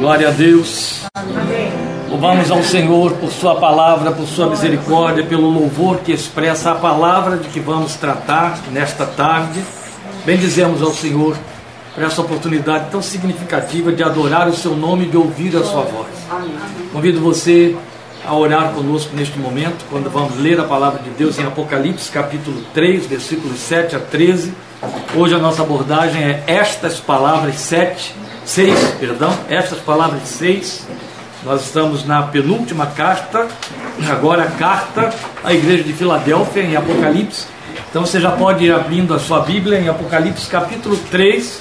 Glória a Deus. Louvamos ao Senhor por Sua palavra, por Sua misericórdia, pelo louvor que expressa a palavra de que vamos tratar nesta tarde. Bendizemos ao Senhor por essa oportunidade tão significativa de adorar o Seu nome e de ouvir a Sua voz. Convido você a orar conosco neste momento, quando vamos ler a palavra de Deus em Apocalipse, capítulo 3, versículos 7 a 13. Hoje a nossa abordagem é estas palavras 7, 6, perdão, estas palavras 6. Nós estamos na penúltima carta, agora a carta à igreja de Filadélfia, em Apocalipse. Então você já pode ir abrindo a sua Bíblia em Apocalipse, capítulo 3,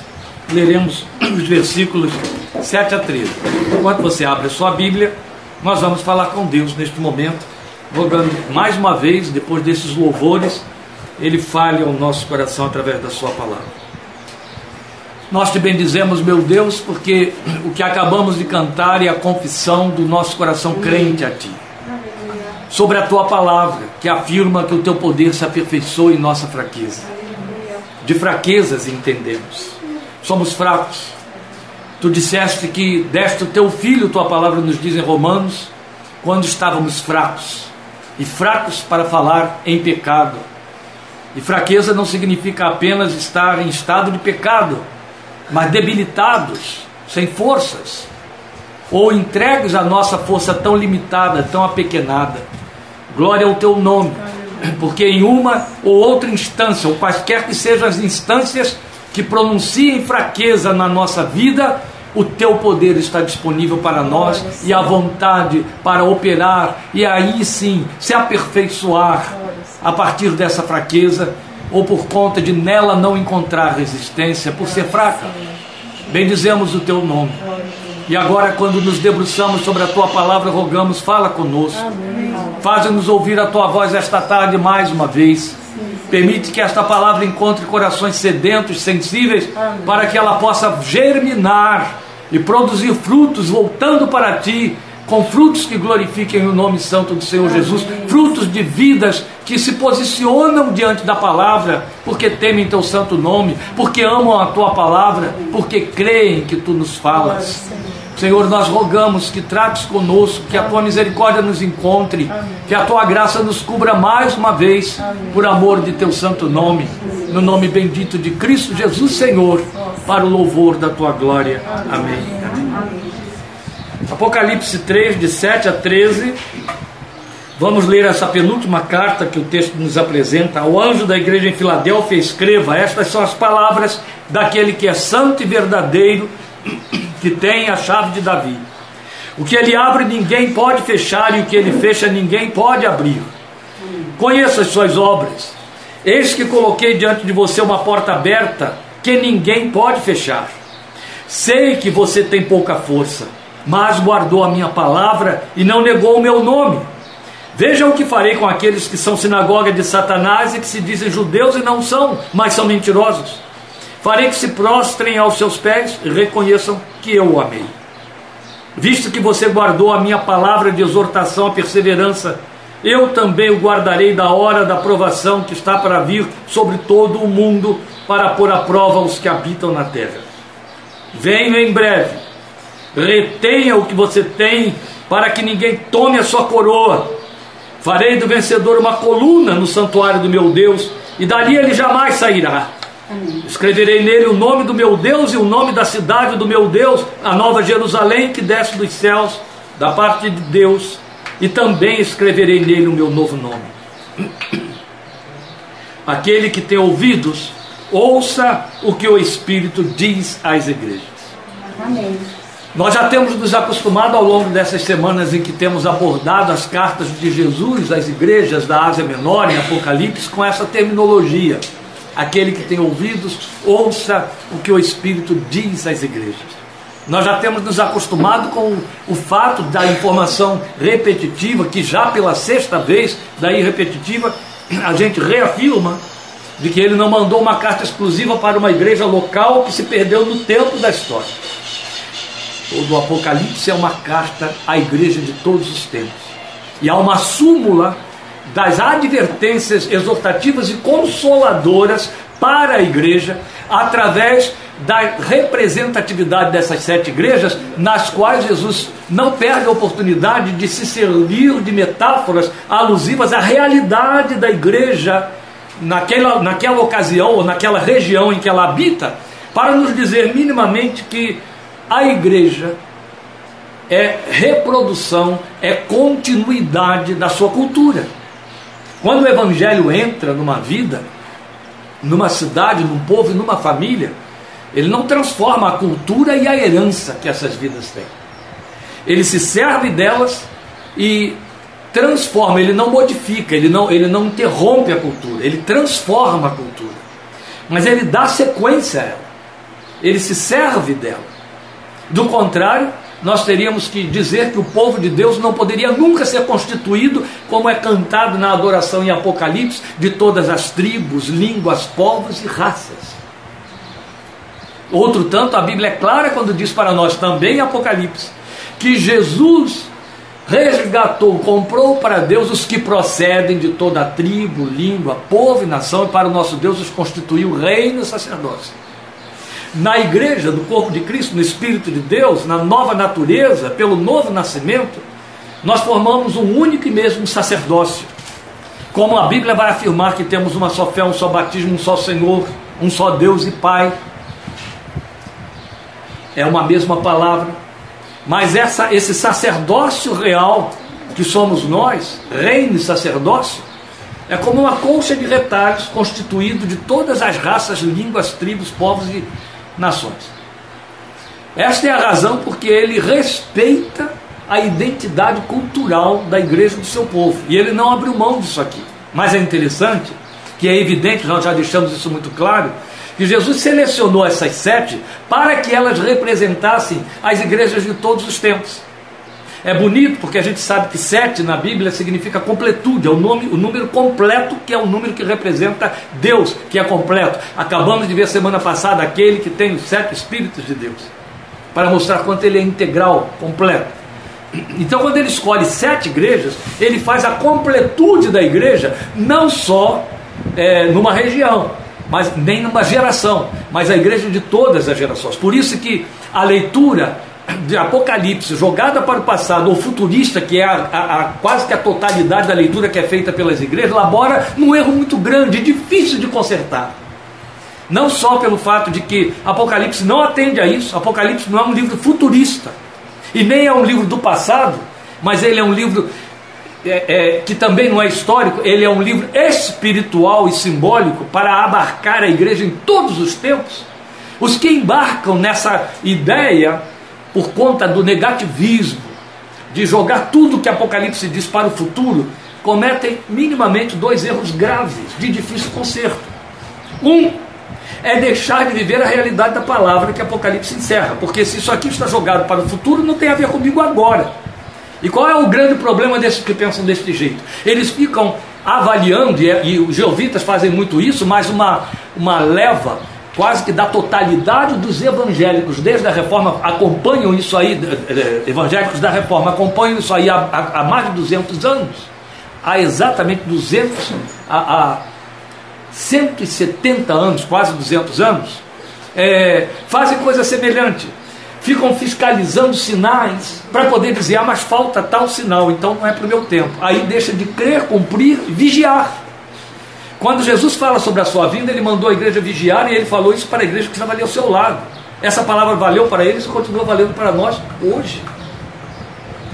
leremos os versículos 7 a 13. Enquanto você abre a sua Bíblia, nós vamos falar com Deus neste momento, rogando mais uma vez, depois desses louvores, Ele fale ao nosso coração através da Sua palavra. Nós te bendizemos, meu Deus, porque o que acabamos de cantar é a confissão do nosso coração crente a Ti. Sobre a Tua palavra, que afirma que o Teu poder se aperfeiçoa em nossa fraqueza. De fraquezas entendemos. Somos fracos, Tu disseste que deste o teu filho, tua palavra nos diz em Romanos, quando estávamos fracos, e fracos para falar em pecado. E fraqueza não significa apenas estar em estado de pecado, mas debilitados, sem forças, ou entregues à nossa força tão limitada, tão apequenada. Glória ao teu nome, porque em uma ou outra instância, ou quaisquer que sejam as instâncias que pronunciem fraqueza na nossa vida, o teu poder está disponível para nós e a vontade para operar e aí sim se aperfeiçoar a partir dessa fraqueza ou por conta de nela não encontrar resistência, por ser fraca. Bendizemos o teu nome. E agora, quando nos debruçamos sobre a tua palavra, rogamos, fala conosco. Faz-nos ouvir a tua voz esta tarde mais uma vez. Permite que esta palavra encontre corações sedentos, sensíveis, para que ela possa germinar e produzir frutos voltando para ti, com frutos que glorifiquem o nome santo do Senhor Jesus, frutos de vidas que se posicionam diante da palavra, porque temem teu santo nome, porque amam a tua palavra, porque creem que tu nos falas. Senhor, nós rogamos que trates conosco, que a tua misericórdia nos encontre, que a tua graça nos cubra mais uma vez, por amor de teu santo nome, no nome bendito de Cristo Jesus, Senhor, para o louvor da tua glória. Amém. Apocalipse 3, de 7 a 13. Vamos ler essa penúltima carta que o texto nos apresenta. Ao anjo da igreja em Filadélfia, escreva: Estas são as palavras daquele que é santo e verdadeiro que tem a chave de Davi. O que ele abre, ninguém pode fechar, e o que ele fecha, ninguém pode abrir. Conheça as suas obras. Eis que coloquei diante de você uma porta aberta que ninguém pode fechar. Sei que você tem pouca força, mas guardou a minha palavra e não negou o meu nome. Veja o que farei com aqueles que são sinagoga de Satanás e que se dizem judeus e não são, mas são mentirosos. Farei que se prostrem aos seus pés e reconheçam que eu o amei. Visto que você guardou a minha palavra de exortação à perseverança, eu também o guardarei da hora da provação que está para vir sobre todo o mundo para pôr à prova os que habitam na terra. Venho em breve, retenha o que você tem, para que ninguém tome a sua coroa. Farei do vencedor uma coluna no santuário do meu Deus, e dali ele jamais sairá. Escreverei nele o nome do meu Deus e o nome da cidade do meu Deus, a nova Jerusalém que desce dos céus, da parte de Deus, e também escreverei nele o meu novo nome. Aquele que tem ouvidos, ouça o que o Espírito diz às igrejas. Amém. Nós já temos nos acostumado ao longo dessas semanas em que temos abordado as cartas de Jesus às igrejas da Ásia Menor, em Apocalipse, com essa terminologia aquele que tem ouvidos, ouça o que o Espírito diz às igrejas. Nós já temos nos acostumado com o fato da informação repetitiva, que já pela sexta vez, daí repetitiva, a gente reafirma de que ele não mandou uma carta exclusiva para uma igreja local que se perdeu no tempo da história. O Apocalipse é uma carta à igreja de todos os tempos. E há uma súmula das advertências exortativas e consoladoras para a igreja, através da representatividade dessas sete igrejas, nas quais Jesus não perde a oportunidade de se servir de metáforas alusivas à realidade da igreja naquela, naquela ocasião ou naquela região em que ela habita, para nos dizer minimamente que a igreja é reprodução, é continuidade da sua cultura. Quando o evangelho entra numa vida, numa cidade, num povo e numa família, ele não transforma a cultura e a herança que essas vidas têm. Ele se serve delas e transforma, ele não modifica, ele não, ele não interrompe a cultura, ele transforma a cultura. Mas ele dá sequência a ela. Ele se serve dela. Do contrário, nós teríamos que dizer que o povo de Deus não poderia nunca ser constituído, como é cantado na adoração em Apocalipse, de todas as tribos, línguas, povos e raças. Outro tanto, a Bíblia é clara quando diz para nós também em Apocalipse que Jesus resgatou, comprou para Deus os que procedem de toda a tribo, língua, povo e nação, e para o nosso Deus os constituiu reino e sacerdócio na igreja do corpo de Cristo, no Espírito de Deus, na nova natureza, pelo novo nascimento, nós formamos um único e mesmo sacerdócio. Como a Bíblia vai afirmar que temos uma só fé, um só batismo, um só Senhor, um só Deus e Pai. É uma mesma palavra. Mas essa, esse sacerdócio real que somos nós, reino e sacerdócio, é como uma colcha de retalhos constituído de todas as raças, línguas, tribos, povos e nações. Esta é a razão porque ele respeita a identidade cultural da igreja do seu povo. E ele não abriu mão disso aqui. Mas é interessante, que é evidente, nós já deixamos isso muito claro, que Jesus selecionou essas sete para que elas representassem as igrejas de todos os tempos. É bonito porque a gente sabe que sete na Bíblia significa completude, é o, nome, o número completo que é o número que representa Deus, que é completo. Acabamos de ver semana passada aquele que tem os sete Espíritos de Deus, para mostrar quanto ele é integral, completo. Então, quando ele escolhe sete igrejas, ele faz a completude da igreja, não só é, numa região, mas nem numa geração, mas a igreja de todas as gerações. Por isso que a leitura de Apocalipse jogada para o passado ou futurista, que é a, a, a, quase que a totalidade da leitura que é feita pelas igrejas, labora num erro muito grande, difícil de consertar. Não só pelo fato de que Apocalipse não atende a isso, Apocalipse não é um livro futurista, e nem é um livro do passado, mas ele é um livro é, é, que também não é histórico, ele é um livro espiritual e simbólico para abarcar a igreja em todos os tempos. Os que embarcam nessa ideia por conta do negativismo, de jogar tudo que Apocalipse diz para o futuro, cometem minimamente dois erros graves, de difícil conserto. Um é deixar de viver a realidade da palavra que Apocalipse encerra, porque se isso aqui está jogado para o futuro, não tem a ver comigo agora. E qual é o grande problema desses que pensam desse jeito? Eles ficam avaliando, e, e os geovitas fazem muito isso, mas uma, uma leva quase que da totalidade dos evangélicos, desde a reforma, acompanham isso aí, eh, eh, evangélicos da reforma, acompanham isso aí há, há, mais de 200 anos, há exatamente 200, há, há 170 anos, quase 200 anos, é, fazem coisa semelhante. Ficam fiscalizando sinais para poder dizer, ah, mas falta tal sinal, então não é para o meu tempo. Aí deixa de crer, cumprir, vigiar. Quando Jesus fala sobre a sua vinda, ele mandou a igreja vigiar e ele falou isso para a igreja que estava ali ao seu lado. Essa palavra valeu para eles e continua valendo para nós hoje.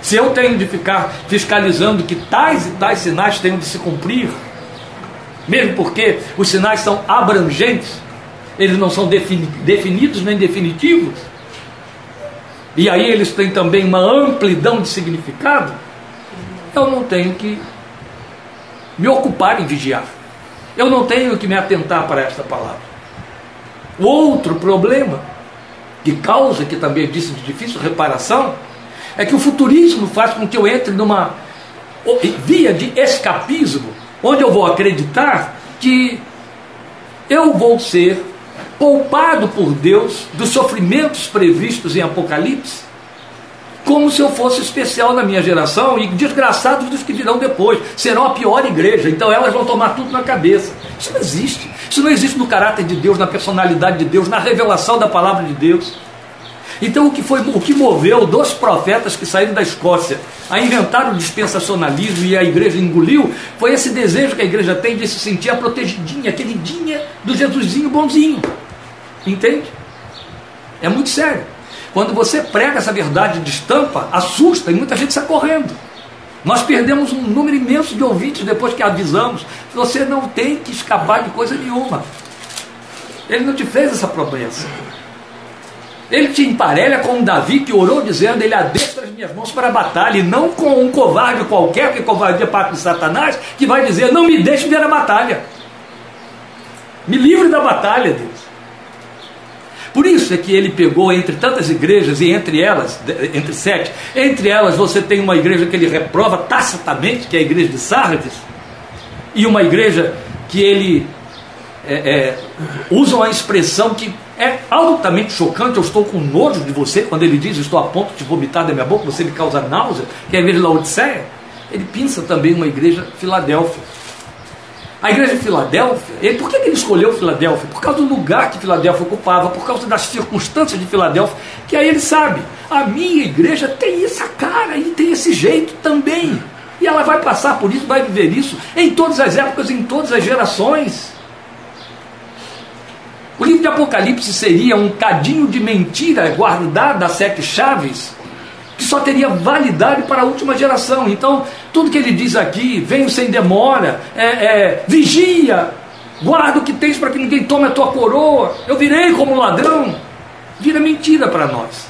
Se eu tenho de ficar fiscalizando que tais e tais sinais tenham de se cumprir, mesmo porque os sinais são abrangentes, eles não são definidos nem definitivos, e aí eles têm também uma amplidão de significado, eu não tenho que me ocupar em vigiar. Eu não tenho que me atentar para esta palavra. O outro problema, que causa, que também disse de difícil reparação, é que o futurismo faz com que eu entre numa via de escapismo, onde eu vou acreditar que eu vou ser poupado por Deus dos sofrimentos previstos em Apocalipse como se eu fosse especial na minha geração e desgraçados dos que virão depois. Serão a pior igreja, então elas vão tomar tudo na cabeça. Isso não existe. Isso não existe no caráter de Deus, na personalidade de Deus, na revelação da palavra de Deus. Então, o que, foi, o que moveu dos profetas que saíram da Escócia a inventar o dispensacionalismo e a igreja engoliu, foi esse desejo que a igreja tem de se sentir a protegidinha, queridinha do Jesusinho bonzinho. Entende? É muito sério. Quando você prega essa verdade de estampa, assusta e muita gente sai correndo. Nós perdemos um número imenso de ouvintes depois que avisamos. Você não tem que escapar de coisa nenhuma. Ele não te fez essa promessa. Ele te emparelha com um Davi que orou dizendo: Ele adestra as minhas mãos para a batalha, e não com um covarde qualquer, que covardia parte de Satanás, que vai dizer: Não me deixe ver a batalha. Me livre da batalha, Deus. Por isso é que ele pegou entre tantas igrejas, e entre elas, entre sete, entre elas você tem uma igreja que ele reprova tacitamente, que é a igreja de Sardes, e uma igreja que ele é, é, usa uma expressão que é altamente chocante. Eu estou com nojo de você quando ele diz: Estou a ponto de vomitar da minha boca, você me causa náusea, que é a igreja de Laodiceia. Ele pensa também uma igreja Filadélfia. A igreja de Filadélfia, ele, por que ele escolheu Filadélfia? Por causa do lugar que Filadélfia ocupava, por causa das circunstâncias de Filadélfia, que aí ele sabe, a minha igreja tem essa cara e tem esse jeito também. E ela vai passar por isso, vai viver isso em todas as épocas, em todas as gerações. O livro de Apocalipse seria um cadinho de mentira guardada a sete chaves, só teria validade para a última geração. Então, tudo que ele diz aqui, venho sem demora, é, é, vigia, guarda o que tens para que ninguém tome a tua coroa, eu virei como ladrão, vira mentira para nós.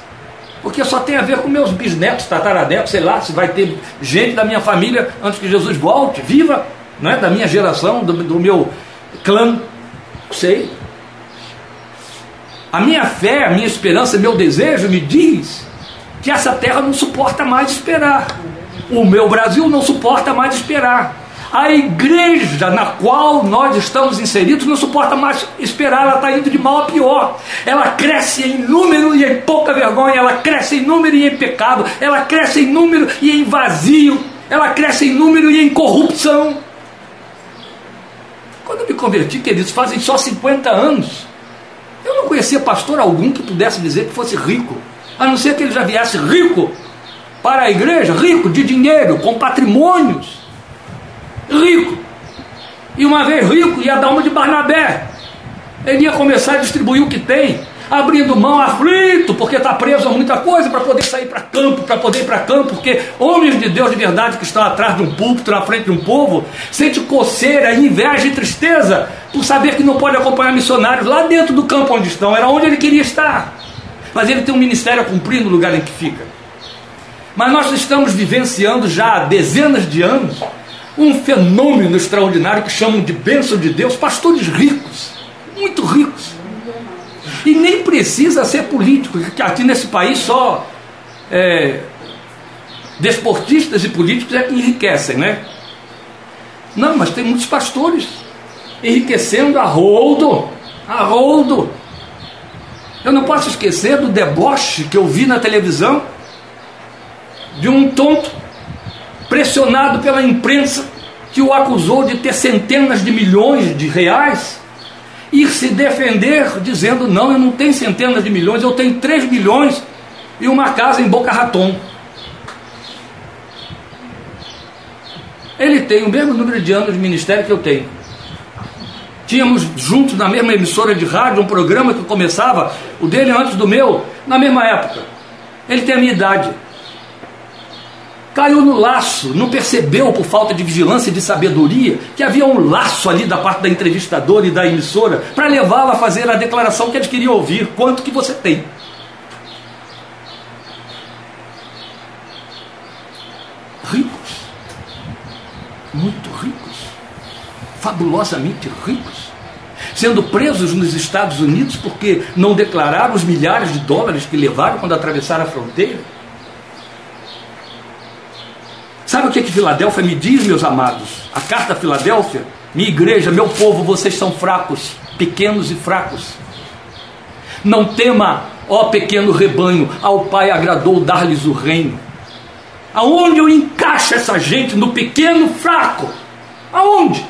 Porque só tem a ver com meus bisnetos, tataranetos, sei lá, se vai ter gente da minha família antes que Jesus volte, viva, não é? da minha geração, do, do meu clã, sei. A minha fé, a minha esperança, meu desejo me diz que essa terra não suporta mais esperar. O meu Brasil não suporta mais esperar. A igreja na qual nós estamos inseridos não suporta mais esperar, ela está indo de mal a pior. Ela cresce em número e em pouca vergonha, ela cresce em número e em pecado, ela cresce em número e em vazio, ela cresce em número e em corrupção. Quando eu me converti, queridos, fazem só 50 anos. Eu não conhecia pastor algum que pudesse dizer que fosse rico, a não ser que ele já viesse rico para a igreja, rico de dinheiro, com patrimônios, rico. E uma vez rico, ia dar uma de Barnabé. Ele ia começar a distribuir o que tem abrindo mão aflito, porque está preso a muita coisa para poder sair para campo, para poder ir para campo, porque homens de Deus de verdade que estão atrás de um púlpito, na frente de um povo, sente coceira, inveja e tristeza por saber que não pode acompanhar missionários lá dentro do campo onde estão, era onde ele queria estar. Mas ele tem um ministério a cumprir no lugar em que fica. Mas nós estamos vivenciando já há dezenas de anos um fenômeno extraordinário que chamam de bênção de Deus, pastores ricos, muito ricos e nem precisa ser político, porque aqui nesse país só é, desportistas e políticos é que enriquecem, né? Não, mas tem muitos pastores enriquecendo a roldo, a roldo. Eu não posso esquecer do deboche que eu vi na televisão de um tonto pressionado pela imprensa que o acusou de ter centenas de milhões de reais ir se defender dizendo: não, eu não tenho centenas de milhões, eu tenho 3 milhões e uma casa em Boca Raton. Ele tem o mesmo número de anos de ministério que eu tenho. Tínhamos juntos na mesma emissora de rádio um programa que começava, o dele antes do meu, na mesma época. Ele tem a minha idade caiu no laço, não percebeu por falta de vigilância e de sabedoria que havia um laço ali da parte da entrevistadora e da emissora para levá-la a fazer a declaração que eles queriam ouvir, quanto que você tem. Ricos, muito fabulosamente ricos, sendo presos nos Estados Unidos porque não declararam os milhares de dólares que levaram quando atravessaram a fronteira Sabe o que, que Filadélfia me diz, meus amados? A carta a Filadélfia, minha igreja, meu povo, vocês são fracos, pequenos e fracos. Não tema, ó pequeno rebanho, ao Pai agradou dar-lhes o reino. Aonde eu encaixo essa gente no pequeno fraco? Aonde?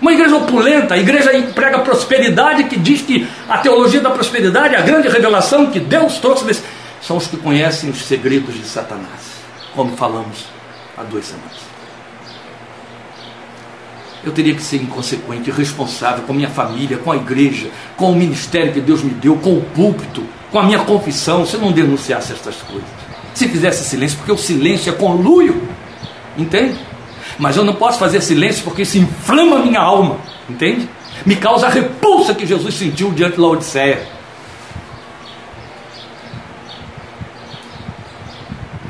Uma igreja opulenta, a igreja prega prosperidade, que diz que a teologia da prosperidade, a grande revelação que Deus trouxe, desse, são os que conhecem os segredos de Satanás, como falamos há duas semanas. Eu teria que ser inconsequente, irresponsável com a minha família, com a igreja, com o ministério que Deus me deu, com o púlpito, com a minha confissão, se eu não denunciasse estas coisas. Se fizesse silêncio, porque o silêncio é conluio, entende? Mas eu não posso fazer silêncio porque isso inflama minha alma, entende? Me causa a repulsa que Jesus sentiu diante da Odisseia.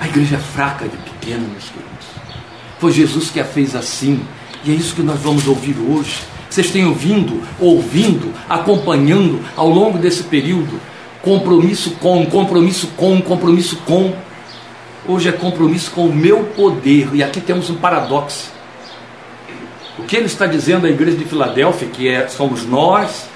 A igreja é fraca de pequena, meus queridos. Foi Jesus que a fez assim. E é isso que nós vamos ouvir hoje. Vocês têm ouvindo, ouvindo, acompanhando ao longo desse período. Compromisso com, compromisso com, compromisso com. Hoje é compromisso com o meu poder. E aqui temos um paradoxo. O que ele está dizendo à igreja de Filadélfia, que é, somos nós,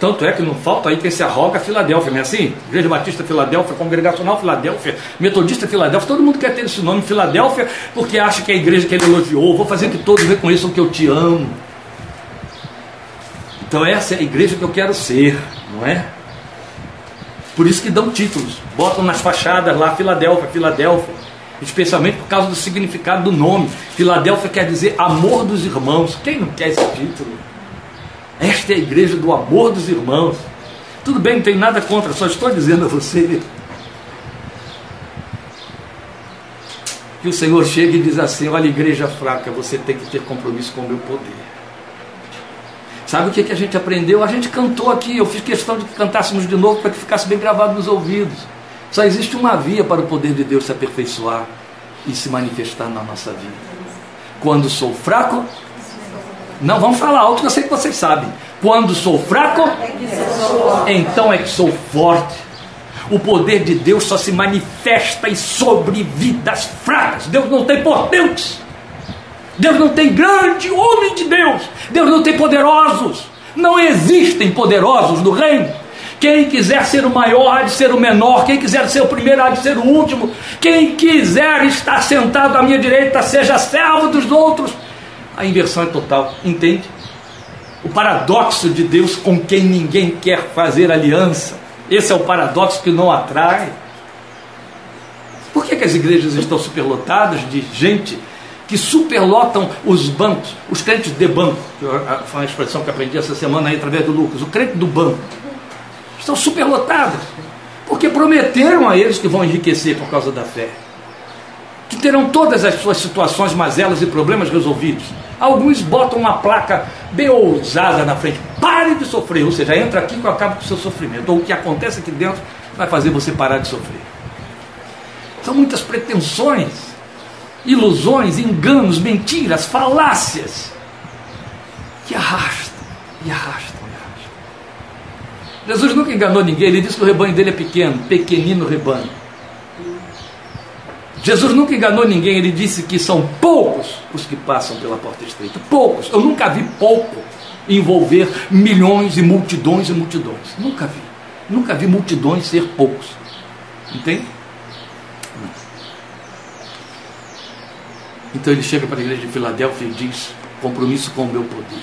tanto é que não falta aí quem se arroga Filadélfia, não é assim? Igreja Batista Filadélfia, Congregacional Filadélfia, Metodista Filadélfia, todo mundo quer ter esse nome Filadélfia porque acha que é a igreja que ele elogiou. Vou fazer que todos reconheçam que eu te amo. Então essa é a igreja que eu quero ser, não é? Por isso que dão títulos, botam nas fachadas lá Filadélfia, Filadélfia, especialmente por causa do significado do nome. Filadélfia quer dizer amor dos irmãos. Quem não quer esse título? Esta é a igreja do amor dos irmãos. Tudo bem, não tem nada contra, só estou dizendo a você que o Senhor chega e diz assim: Olha, igreja fraca, você tem que ter compromisso com o meu poder. Sabe o que, que a gente aprendeu? A gente cantou aqui, eu fiz questão de que cantássemos de novo para que ficasse bem gravado nos ouvidos. Só existe uma via para o poder de Deus se aperfeiçoar e se manifestar na nossa vida. Quando sou fraco, não, vamos falar alto eu sei que vocês sabem. Quando sou fraco, então é que sou forte. O poder de Deus só se manifesta em sobre vidas fracas. Deus não tem potentes. Deus não tem grande homem de Deus. Deus não tem poderosos. Não existem poderosos no reino. Quem quiser ser o maior há de ser o menor. Quem quiser ser o primeiro há de ser o último. Quem quiser estar sentado à minha direita, seja servo dos outros a inversão é total. Entende? O paradoxo de Deus com quem ninguém quer fazer aliança. Esse é o paradoxo que não atrai. Por que, que as igrejas estão superlotadas de gente que superlotam os bancos, os crentes de banco? Foi uma expressão que aprendi essa semana aí através do Lucas. O crente do banco. Estão superlotadas. Porque prometeram a eles que vão enriquecer por causa da fé que terão todas as suas situações, mazelas e problemas resolvidos. Alguns botam uma placa bem ousada na frente. Pare de sofrer, ou seja, entra aqui que eu acabo com o seu sofrimento. Ou o que acontece aqui dentro vai fazer você parar de sofrer. São muitas pretensões, ilusões, enganos, mentiras, falácias que arrastam e arrastam e arrastam. Jesus nunca enganou ninguém, ele disse que o rebanho dele é pequeno, pequenino rebanho. Jesus nunca enganou ninguém, ele disse que são poucos os que passam pela porta estreita. Poucos. Eu nunca vi pouco envolver milhões e multidões e multidões. Nunca vi. Nunca vi multidões ser poucos. Entende? Então ele chega para a igreja de Filadélfia e diz: compromisso com o meu poder.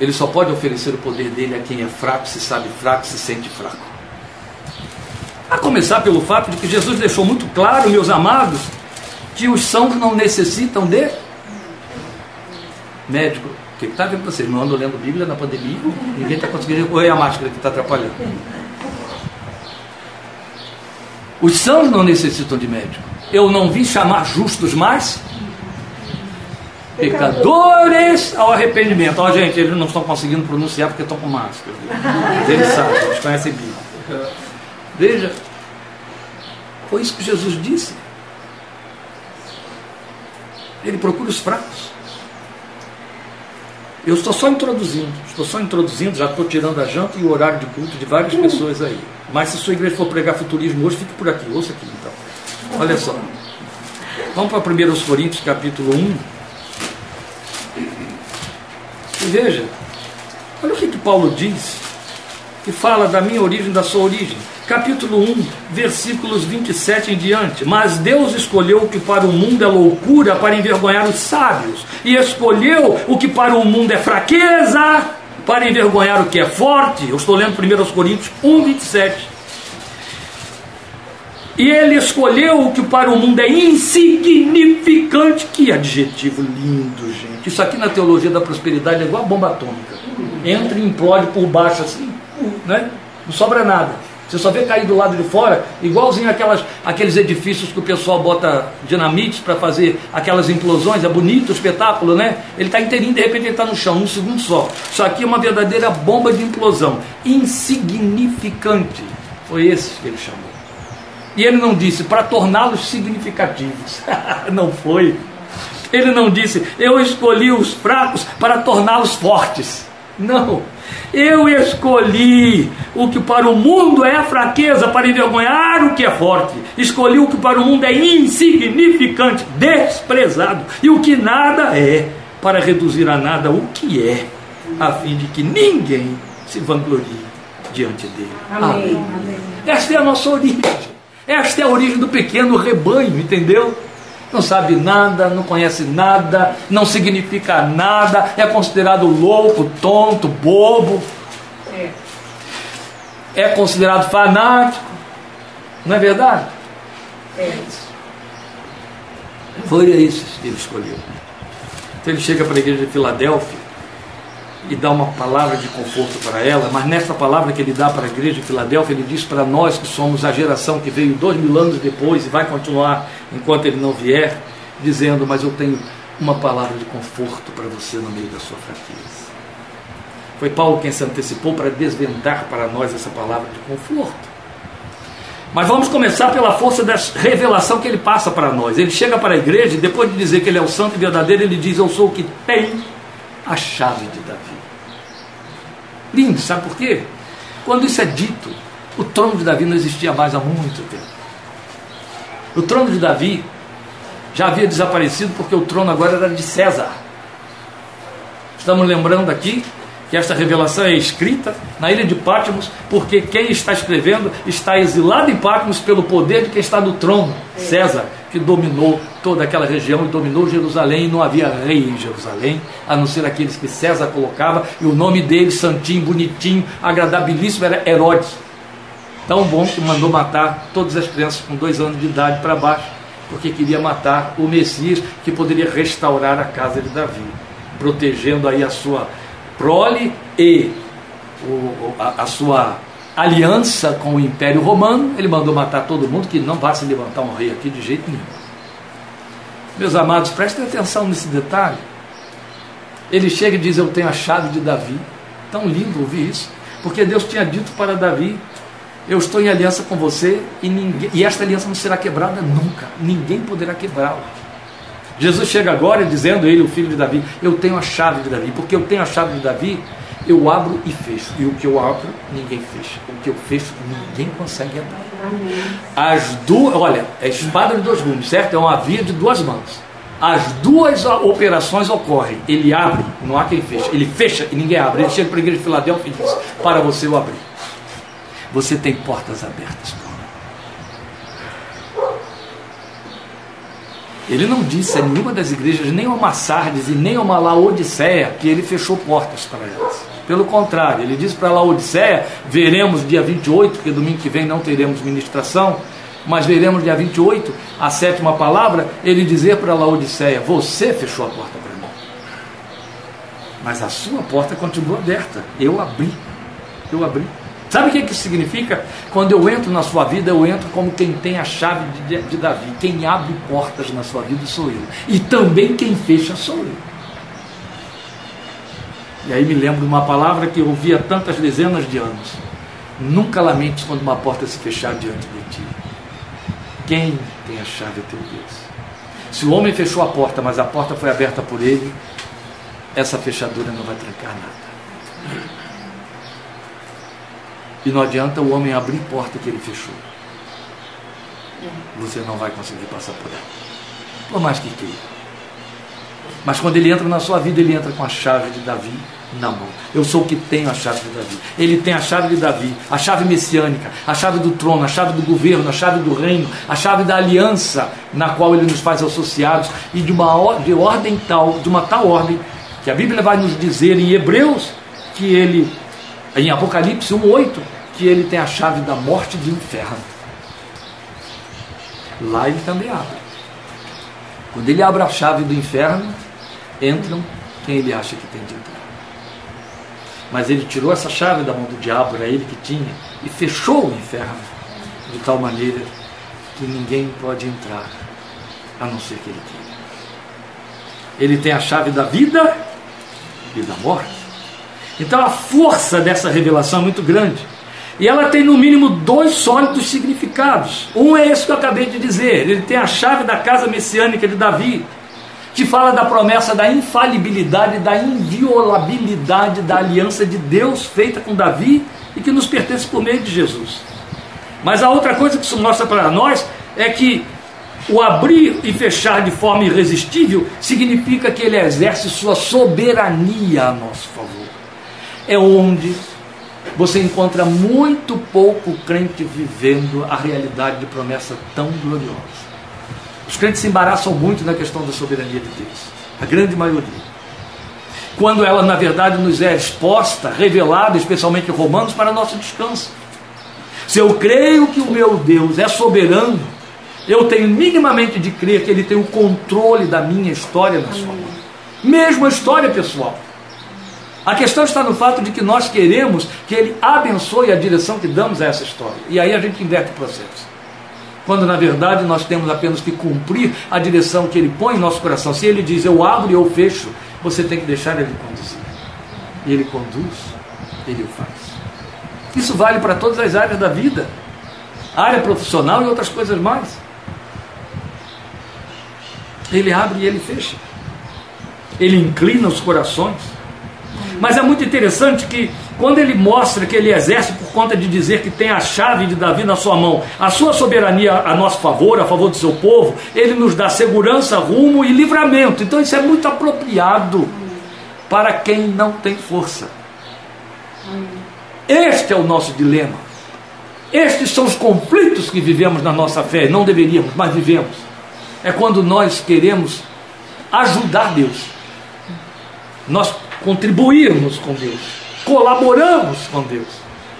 Ele só pode oferecer o poder dele a quem é fraco, se sabe fraco, se sente fraco. A começar pelo fato de que Jesus deixou muito claro, meus amados, que os sãos não necessitam de médico. O que está vendo vocês? Não andam lendo Bíblia na pandemia? Ninguém está conseguindo correr a máscara que está atrapalhando. Os sãos não necessitam de médico. Eu não vim chamar justos mais pecadores ao arrependimento. Ó, oh, gente, eles não estão conseguindo pronunciar porque estão com máscara. Eles sabem, eles conhecem Bíblia. Veja, foi isso que Jesus disse. Ele procura os fracos. Eu estou só introduzindo, estou só introduzindo, já estou tirando a janta e o horário de culto de várias pessoas aí. Mas se sua igreja for pregar futurismo hoje, fique por aqui, ouça aqui então. Olha só. Vamos para 1 Coríntios capítulo 1. E veja, olha o que, que Paulo diz que fala da minha origem, da sua origem. capítulo 1, versículos 27 em diante. Mas Deus escolheu o que para o mundo é loucura para envergonhar os sábios, e escolheu o que para o mundo é fraqueza para envergonhar o que é forte. Eu estou lendo 1 Coríntios 1, 27. E ele escolheu o que para o mundo é insignificante. Que adjetivo lindo, gente. Isso aqui na teologia da prosperidade é igual a bomba atômica. Entra e implode por baixo assim, né? não sobra nada. Você só vê cair do lado de fora, igualzinho aquelas, aqueles edifícios que o pessoal bota dinamites para fazer aquelas implosões, é bonito o espetáculo, né? Ele está inteirinho, de repente ele está no chão, um segundo só. Isso aqui é uma verdadeira bomba de implosão. Insignificante. Foi esse que ele chamou. E ele não disse para torná-los significativos. não foi. Ele não disse, eu escolhi os fracos para torná-los fortes. Não. Eu escolhi o que para o mundo é fraqueza, para envergonhar o que é forte. Escolhi o que para o mundo é insignificante, desprezado, e o que nada é, para reduzir a nada o que é, a fim de que ninguém se vanglorie diante dele. Amém. Amém. Esta é a nossa origem. Esta é a origem do pequeno rebanho, entendeu? não sabe nada, não conhece nada, não significa nada, é considerado louco, tonto, bobo, é, é considerado fanático, não é verdade? É. Foi isso que ele escolheu. Então ele chega para a igreja de Filadélfia e dá uma palavra de conforto para ela, mas nessa palavra que ele dá para a igreja de Filadélfia, ele diz para nós que somos a geração que veio dois mil anos depois e vai continuar enquanto ele não vier, dizendo: Mas eu tenho uma palavra de conforto para você no meio da sua fraqueza. Foi Paulo quem se antecipou para desvendar para nós essa palavra de conforto. Mas vamos começar pela força da revelação que ele passa para nós. Ele chega para a igreja e depois de dizer que ele é o santo e verdadeiro, ele diz: Eu sou o que tem a chave de Davi. Lindo, sabe por quê? Quando isso é dito, o trono de Davi não existia mais há muito tempo. O trono de Davi já havia desaparecido porque o trono agora era de César. Estamos lembrando aqui que esta revelação é escrita na ilha de Patmos, porque quem está escrevendo está exilado em Patmos pelo poder de quem está no trono, César, que dominou toda aquela região e dominou Jerusalém, e não havia rei em Jerusalém, a não ser aqueles que César colocava, e o nome dele, santinho, bonitinho, agradabilíssimo, era Herodes. Tão bom que mandou matar todas as crianças com dois anos de idade para baixo, porque queria matar o Messias que poderia restaurar a casa de Davi, protegendo aí a sua prole e o, a, a, sua aliança com o Império Romano, ele mandou matar todo mundo, que não vai se levantar um rei aqui de jeito nenhum. Meus amados, prestem atenção nesse detalhe. Ele chega e diz: Eu tenho a chave de Davi. Tão lindo ouvir isso, porque Deus tinha dito para Davi: Eu estou em aliança com você e, ninguém, e esta aliança não será quebrada nunca, ninguém poderá quebrá-la. Jesus chega agora dizendo, ele, o filho de Davi, eu tenho a chave de Davi, porque eu tenho a chave de Davi, eu abro e fecho. E o que eu abro, ninguém fecha. O que eu fecho, ninguém consegue entrar. As duas, olha, é espada de dois gumes, certo? É uma via de duas mãos. As duas operações ocorrem. Ele abre, não há quem feche. Ele fecha e ninguém abre. Ele chega para a igreja de Filadélfia e diz: Para você eu abrir. Você tem portas abertas Ele não disse a nenhuma das igrejas, nem a uma Sardes e nem a uma Laodiceia, que ele fechou portas para elas. Pelo contrário, ele disse para Laodiceia: veremos dia 28, porque domingo que vem não teremos ministração, mas veremos dia 28, a sétima palavra, ele dizer para Laodiceia: Você fechou a porta para mim, mas a sua porta continua aberta. Eu abri, eu abri. Sabe o que, que significa? Quando eu entro na sua vida, eu entro como quem tem a chave de, de Davi. Quem abre portas na sua vida sou eu. E também quem fecha sou eu. E aí me lembro de uma palavra que eu ouvi há tantas dezenas de anos. Nunca lamente quando uma porta se fechar diante de ti. Quem tem a chave é teu Deus. Se o homem fechou a porta, mas a porta foi aberta por ele, essa fechadura não vai trancar nada. E não adianta o homem abrir porta que ele fechou. Você não vai conseguir passar por ela. Por mais que queira. Mas quando ele entra na sua vida, ele entra com a chave de Davi na mão. Eu sou o que tenho a chave de Davi. Ele tem a chave de Davi, a chave messiânica, a chave do trono, a chave do governo, a chave do reino, a chave da aliança na qual ele nos faz associados e de uma de ordem tal, de uma tal ordem que a Bíblia vai nos dizer em Hebreus que ele em Apocalipse 1:8 que ele tem a chave da morte e do inferno. Lá ele também abre. Quando ele abre a chave do inferno, entram quem ele acha que tem de entrar. Mas ele tirou essa chave da mão do diabo, era ele que tinha, e fechou o inferno de tal maneira que ninguém pode entrar, a não ser que ele queira. Ele tem a chave da vida e da morte. Então a força dessa revelação é muito grande. E ela tem no mínimo dois sólidos significados. Um é esse que eu acabei de dizer. Ele tem a chave da casa messiânica de Davi, que fala da promessa da infalibilidade, da inviolabilidade da aliança de Deus feita com Davi e que nos pertence por meio de Jesus. Mas a outra coisa que isso mostra para nós é que o abrir e fechar de forma irresistível significa que ele exerce sua soberania a nosso favor. É onde você encontra muito pouco crente vivendo a realidade de promessa tão gloriosa. Os crentes se embaraçam muito na questão da soberania de Deus, a grande maioria. Quando ela, na verdade, nos é exposta, revelada, especialmente em Romanos, para nosso descanso. Se eu creio que o meu Deus é soberano, eu tenho minimamente de crer que Ele tem o controle da minha história na sua mão. Mesmo a história pessoal. A questão está no fato de que nós queremos que Ele abençoe a direção que damos a essa história. E aí a gente inverte o processo. Quando na verdade nós temos apenas que cumprir a direção que Ele põe em nosso coração. Se Ele diz eu abro e eu fecho, você tem que deixar Ele conduzir. E Ele conduz, Ele o faz. Isso vale para todas as áreas da vida, área profissional e outras coisas mais. Ele abre e ele fecha. Ele inclina os corações. Mas é muito interessante que quando ele mostra que ele exerce por conta de dizer que tem a chave de Davi na sua mão, a sua soberania a nosso favor, a favor do seu povo, ele nos dá segurança, rumo e livramento. Então isso é muito apropriado para quem não tem força. Este é o nosso dilema. Estes são os conflitos que vivemos na nossa fé. Não deveríamos, mas vivemos. É quando nós queremos ajudar Deus. Nós contribuirmos com Deus, colaboramos com Deus.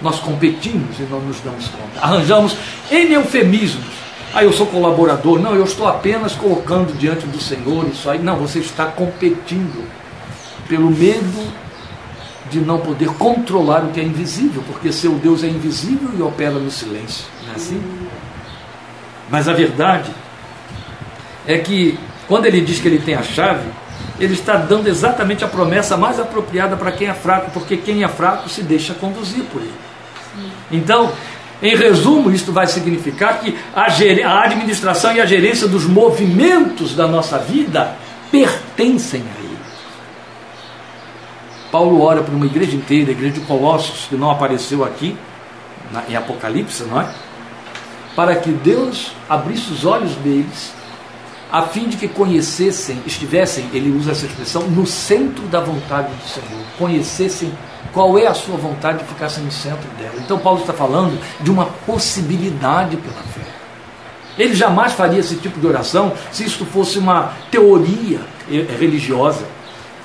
Nós competimos e não nos damos conta. Arranjamos N eufemismos. Ah, eu sou colaborador. Não, eu estou apenas colocando diante do Senhor isso aí. Não, você está competindo pelo medo de não poder controlar o que é invisível, porque seu Deus é invisível e opera no silêncio. Não é assim? Mas a verdade é que quando ele diz que ele tem a chave, ele está dando exatamente a promessa mais apropriada para quem é fraco, porque quem é fraco se deixa conduzir por ele. Então, em resumo, isto vai significar que a, a administração e a gerência dos movimentos da nossa vida pertencem a Ele. Paulo ora para uma igreja inteira, a igreja de Colossos, que não apareceu aqui, na, em Apocalipse, não é? Para que Deus abrisse os olhos deles a fim de que conhecessem, estivessem, ele usa essa expressão, no centro da vontade do Senhor, conhecessem qual é a sua vontade e ficassem no centro dela. Então Paulo está falando de uma possibilidade pela fé. Ele jamais faria esse tipo de oração se isso fosse uma teoria religiosa,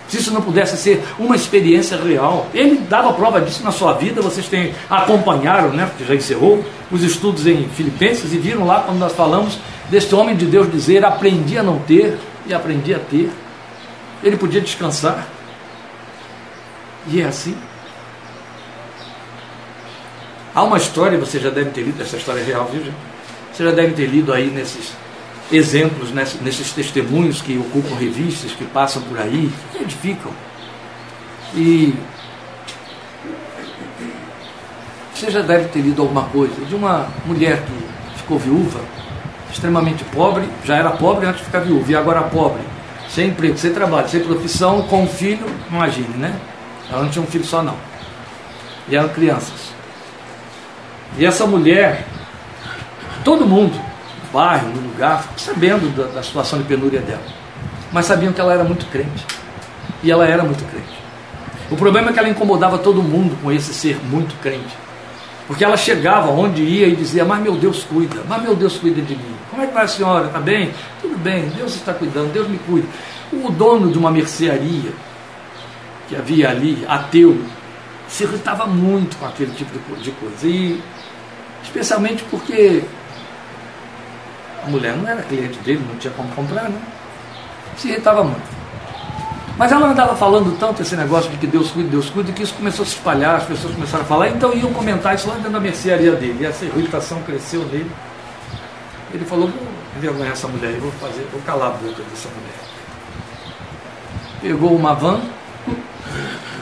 se isso não pudesse ser uma experiência real. Ele dava prova disso na sua vida, vocês têm, acompanharam, né, porque já encerrou, os estudos em Filipenses e viram lá quando nós falamos deste homem de Deus dizer: aprendi a não ter e aprendi a ter. Ele podia descansar. E é assim. Há uma história, você já deve ter lido, essa história é real, viu, gente? Você já deve ter lido aí nesses exemplos, nesses, testemunhos que ocupam revistas, que passam por aí, que edificam. E você já deve ter lido alguma coisa de uma mulher que ficou viúva extremamente pobre, já era pobre antes de ficar viúva, e agora pobre, sem emprego, sem trabalho, sem profissão, com um filho, imagine, né? Ela não tinha um filho só não. E eram crianças. E essa mulher, todo mundo, bairro, no lugar, sabendo da, da situação de penúria dela. mas sabiam que ela era muito crente. E ela era muito crente. O problema é que ela incomodava todo mundo com esse ser muito crente. Porque ela chegava onde ia e dizia: Mas meu Deus cuida, mas meu Deus cuida de mim. Como é que vai a senhora? Está bem? Tudo bem, Deus está cuidando, Deus me cuida. O dono de uma mercearia que havia ali, ateu, se irritava muito com aquele tipo de coisa. E especialmente porque mulher não era cliente dele, não tinha como comprar, né? Se irritava muito. Mas ela andava falando tanto esse negócio de que Deus cuida, Deus cuida, que isso começou a se espalhar, as pessoas começaram a falar, então iam comentar isso lá dentro da mercearia dele. E essa irritação cresceu nele. Ele falou, vou envergonhar essa mulher, vou fazer, vou calar a boca dessa mulher. Pegou uma van,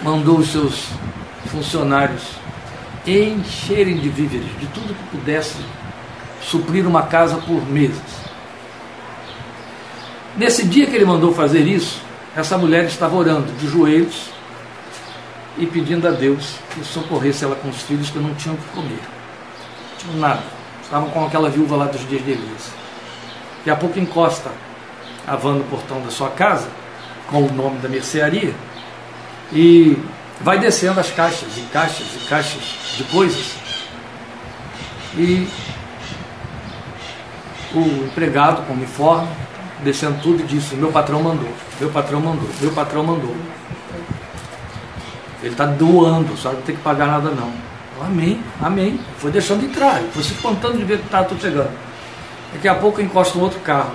mandou os seus funcionários encherem de víveres, de tudo que pudesse suprir uma casa por meses. Nesse dia que ele mandou fazer isso, essa mulher estava orando de joelhos e pedindo a Deus que socorresse ela com os filhos que não tinham o que comer. Não tinham nada. Estavam com aquela viúva lá dos dias de Elias. Daqui a pouco encosta a van no portão da sua casa, com o nome da mercearia, e vai descendo as caixas e caixas e caixas de coisas. E o empregado com uniforme descendo tudo e disse: Meu patrão mandou, meu patrão mandou, meu patrão mandou. Ele está doando, só não tem que pagar nada não. Amém, amém. Foi deixando entrar, foi se espantando de ver que estava tudo chegando. Daqui a pouco encosta um outro carro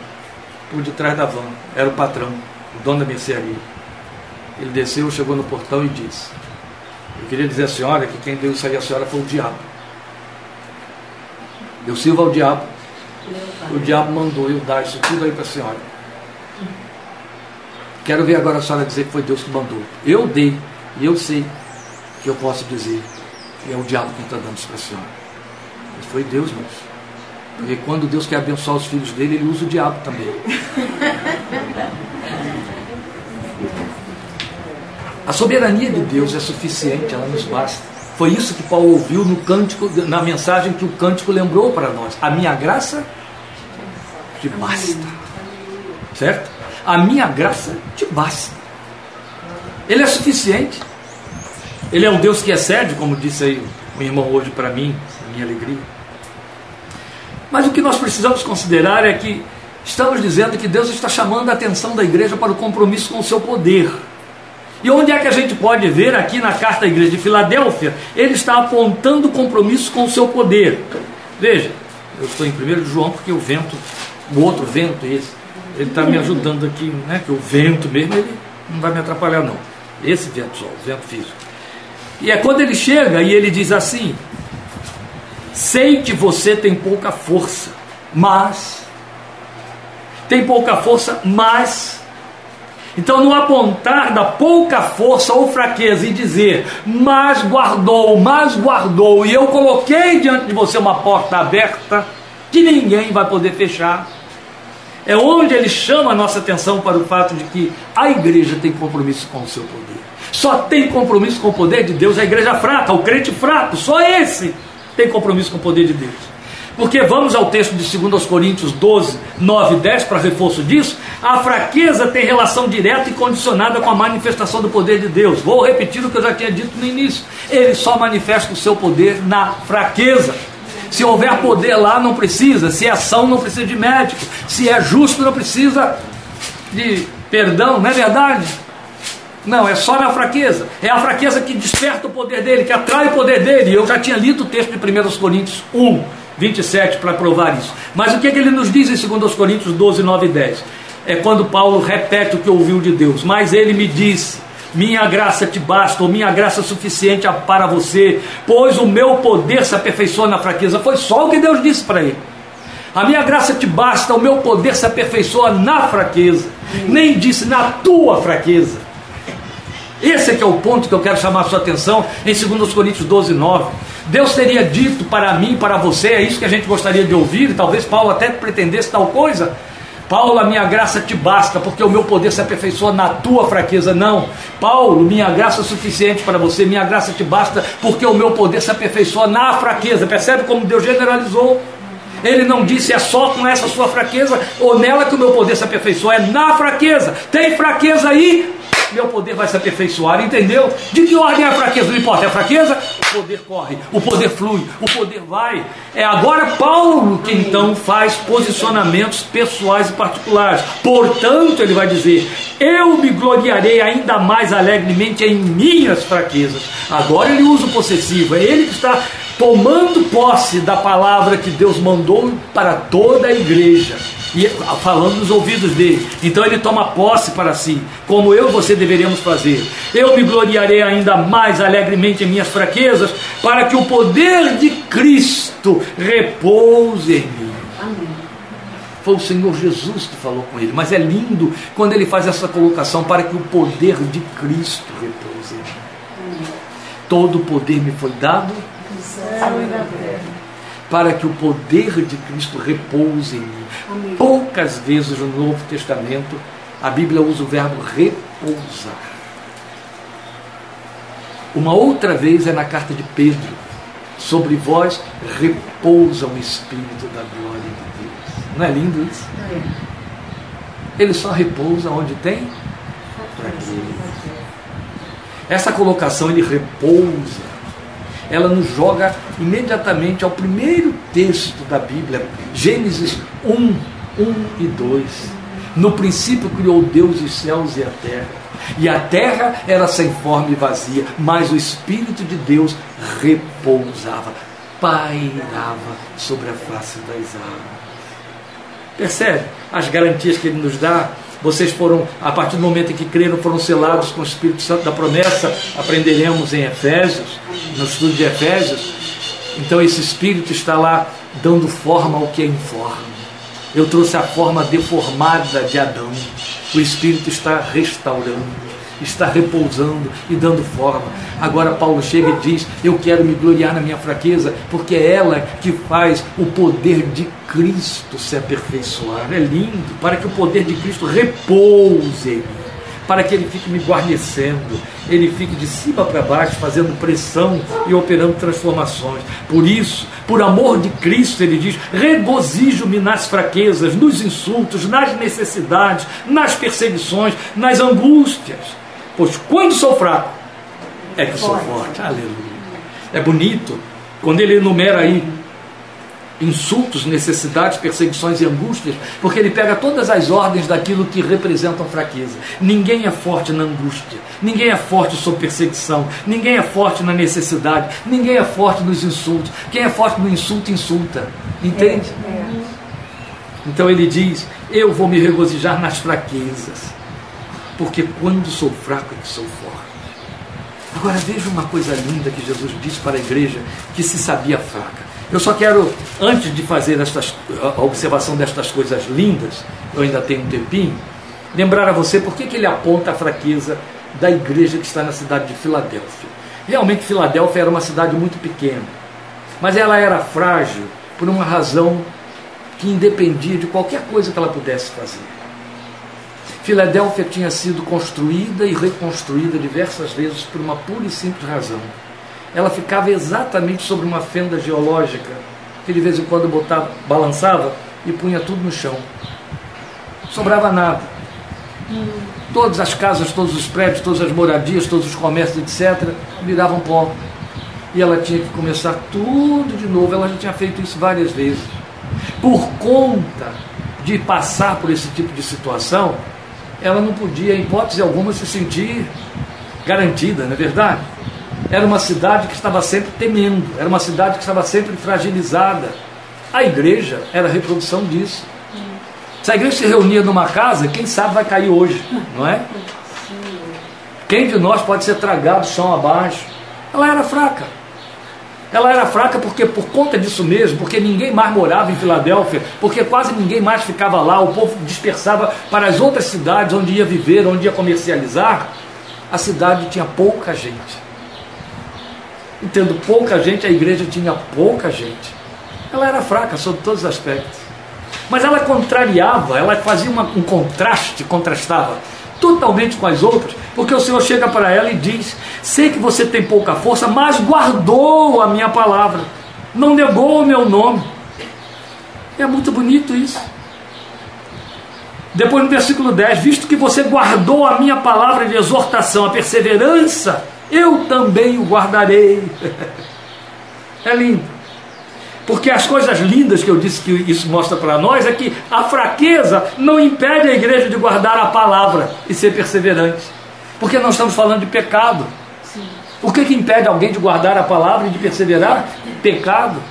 por detrás da van. Era o patrão, o dono da mercearia. Ele desceu, chegou no portão e disse: Eu queria dizer à senhora que quem deu isso aí à senhora foi o diabo. Deu silva ao diabo o diabo mandou eu dar isso tudo aí para a senhora. Quero ver agora a senhora dizer que foi Deus que mandou. Eu dei, e eu sei que eu posso dizer que é o diabo que está dando isso para a senhora. Mas foi Deus, moço. Porque quando Deus quer abençoar os filhos dele, ele usa o diabo também. A soberania de Deus é suficiente, ela nos basta. Foi isso que Paulo ouviu no cântico, na mensagem que o cântico lembrou para nós. A minha graça te basta. Certo? A minha graça te basta. Ele é suficiente. Ele é um Deus que excede, como disse aí o irmão hoje para mim, a minha alegria. Mas o que nós precisamos considerar é que estamos dizendo que Deus está chamando a atenção da igreja para o compromisso com o seu poder. E onde é que a gente pode ver aqui na carta à igreja de Filadélfia? Ele está apontando compromisso com o seu poder. Veja, eu estou em 1 João porque o vento o outro vento, esse, ele está me ajudando aqui, né? Que o vento mesmo, ele não vai me atrapalhar, não. Esse vento só, o vento físico. E é quando ele chega e ele diz assim: Sei que você tem pouca força, mas. Tem pouca força, mas. Então, no apontar da pouca força ou fraqueza e dizer, mas guardou, mas guardou, e eu coloquei diante de você uma porta aberta que ninguém vai poder fechar é onde ele chama a nossa atenção para o fato de que a igreja tem compromisso com o seu poder. Só tem compromisso com o poder de Deus a igreja fraca, o crente fraco, só esse tem compromisso com o poder de Deus. Porque vamos ao texto de 2 Coríntios 12, 9 e 10, para reforço disso, a fraqueza tem relação direta e condicionada com a manifestação do poder de Deus. Vou repetir o que eu já tinha dito no início. Ele só manifesta o seu poder na fraqueza. Se houver poder lá, não precisa. Se é ação, não precisa de médico. Se é justo, não precisa de perdão, não é verdade? Não, é só na fraqueza. É a fraqueza que desperta o poder dele, que atrai o poder dele. Eu já tinha lido o texto de 1 Coríntios 1, 27 para provar isso. Mas o que, é que ele nos diz em 2 Coríntios 12, 9 e 10? É quando Paulo repete o que ouviu de Deus. Mas ele me disse minha graça te basta, ou minha graça suficiente para você, pois o meu poder se aperfeiçoa na fraqueza. Foi só o que Deus disse para ele. A minha graça te basta, o meu poder se aperfeiçoa na fraqueza. Nem disse na tua fraqueza. Esse é é o ponto que eu quero chamar a sua atenção em 2 Coríntios 12, 9. Deus teria dito para mim, para você, é isso que a gente gostaria de ouvir, e talvez Paulo até pretendesse tal coisa, Paulo, a minha graça te basta, porque o meu poder se aperfeiçoa na tua fraqueza. Não. Paulo, minha graça é suficiente para você, minha graça te basta, porque o meu poder se aperfeiçoa na fraqueza. Percebe como Deus generalizou? Ele não disse é só com essa sua fraqueza ou nela que o meu poder se aperfeiçoa, é na fraqueza. Tem fraqueza aí, meu poder vai se aperfeiçoar, entendeu? De que ordem é a fraqueza? Não importa, é a fraqueza, o poder corre, o poder flui, o poder vai. É agora Paulo que então faz posicionamentos pessoais e particulares. Portanto, ele vai dizer: Eu me gloriarei ainda mais alegremente em minhas fraquezas. Agora ele usa o possessivo, é ele que está tomando posse da palavra que Deus mandou para toda a igreja e falando nos ouvidos dele. Então ele toma posse para si, como eu e você deveríamos fazer. Eu me gloriarei ainda mais alegremente em minhas fraquezas, para que o poder de Cristo repouse em mim. Amém. Foi o Senhor Jesus que falou com ele, mas é lindo quando ele faz essa colocação para que o poder de Cristo repouse em mim. Todo o poder me foi dado para que o poder de Cristo repouse em mim. Amém. Poucas vezes no Novo Testamento a Bíblia usa o verbo repousar. Uma outra vez é na carta de Pedro. Sobre vós repousa o Espírito da glória de Deus. Não é lindo isso? É. Ele só repousa onde tem fraqueza. Essa colocação, ele repousa ela nos joga imediatamente ao primeiro texto da Bíblia, Gênesis 1, 1 e 2. No princípio criou Deus os céus e a terra. E a terra era sem forma e vazia, mas o Espírito de Deus repousava, pairava sobre a face das águas. Percebe as garantias que ele nos dá? Vocês foram, a partir do momento em que creram, foram selados com o Espírito Santo da promessa, aprenderemos em Efésios, no estudo de Efésios. Então esse Espírito está lá dando forma ao que é informe. Eu trouxe a forma deformada de Adão. O Espírito está restaurando, está repousando e dando forma. Agora Paulo chega e diz: Eu quero me gloriar na minha fraqueza, porque é ela que faz o poder de Cristo se aperfeiçoar. É lindo, para que o poder de Cristo repouse em mim para que ele fique me guarnecendo, ele fique de cima para baixo, fazendo pressão e operando transformações. Por isso, por amor de Cristo, ele diz: regozijo-me nas fraquezas, nos insultos, nas necessidades, nas perseguições, nas angústias. Pois quando sou fraco, é que sou forte. Aleluia. É bonito quando ele enumera aí insultos, necessidades, perseguições e angústias, porque ele pega todas as ordens daquilo que representam fraqueza. Ninguém é forte na angústia, ninguém é forte sob perseguição, ninguém é forte na necessidade, ninguém é forte nos insultos. Quem é forte no insulto, insulta. Entende? É, é. Então ele diz: Eu vou me regozijar nas fraquezas, porque quando sou fraco é que sou forte. Agora veja uma coisa linda que Jesus disse para a igreja que se sabia fraca. Eu só quero, antes de fazer estas, a observação destas coisas lindas, eu ainda tenho um tempinho, lembrar a você por que, que ele aponta a fraqueza da igreja que está na cidade de Filadélfia. Realmente, Filadélfia era uma cidade muito pequena, mas ela era frágil por uma razão que independia de qualquer coisa que ela pudesse fazer. Filadélfia tinha sido construída e reconstruída diversas vezes por uma pura e simples razão ela ficava exatamente sobre uma fenda geológica, que de vez em quando botava, balançava e punha tudo no chão. Sobrava nada. Todas as casas, todos os prédios, todas as moradias, todos os comércios, etc., viravam pó. E ela tinha que começar tudo de novo. Ela já tinha feito isso várias vezes. Por conta de passar por esse tipo de situação, ela não podia, em hipótese alguma, se sentir garantida, não é verdade? Era uma cidade que estava sempre temendo, era uma cidade que estava sempre fragilizada. A igreja era a reprodução disso. Se a igreja se reunia numa casa, quem sabe vai cair hoje, não é? Quem de nós pode ser tragado chão abaixo? Ela era fraca. Ela era fraca porque por conta disso mesmo, porque ninguém mais morava em Filadélfia, porque quase ninguém mais ficava lá, o povo dispersava para as outras cidades onde ia viver, onde ia comercializar. A cidade tinha pouca gente. E tendo pouca gente, a igreja tinha pouca gente. Ela era fraca sob todos os aspectos. Mas ela contrariava, ela fazia uma, um contraste, contrastava totalmente com as outras, porque o Senhor chega para ela e diz: Sei que você tem pouca força, mas guardou a minha palavra, não negou o meu nome. É muito bonito isso. Depois no versículo 10: Visto que você guardou a minha palavra de exortação, a perseverança, eu também o guardarei. é lindo. Porque as coisas lindas que eu disse que isso mostra para nós é que a fraqueza não impede a igreja de guardar a palavra e ser perseverante. Porque nós estamos falando de pecado. Sim. O que, que impede alguém de guardar a palavra e de perseverar? Pecado.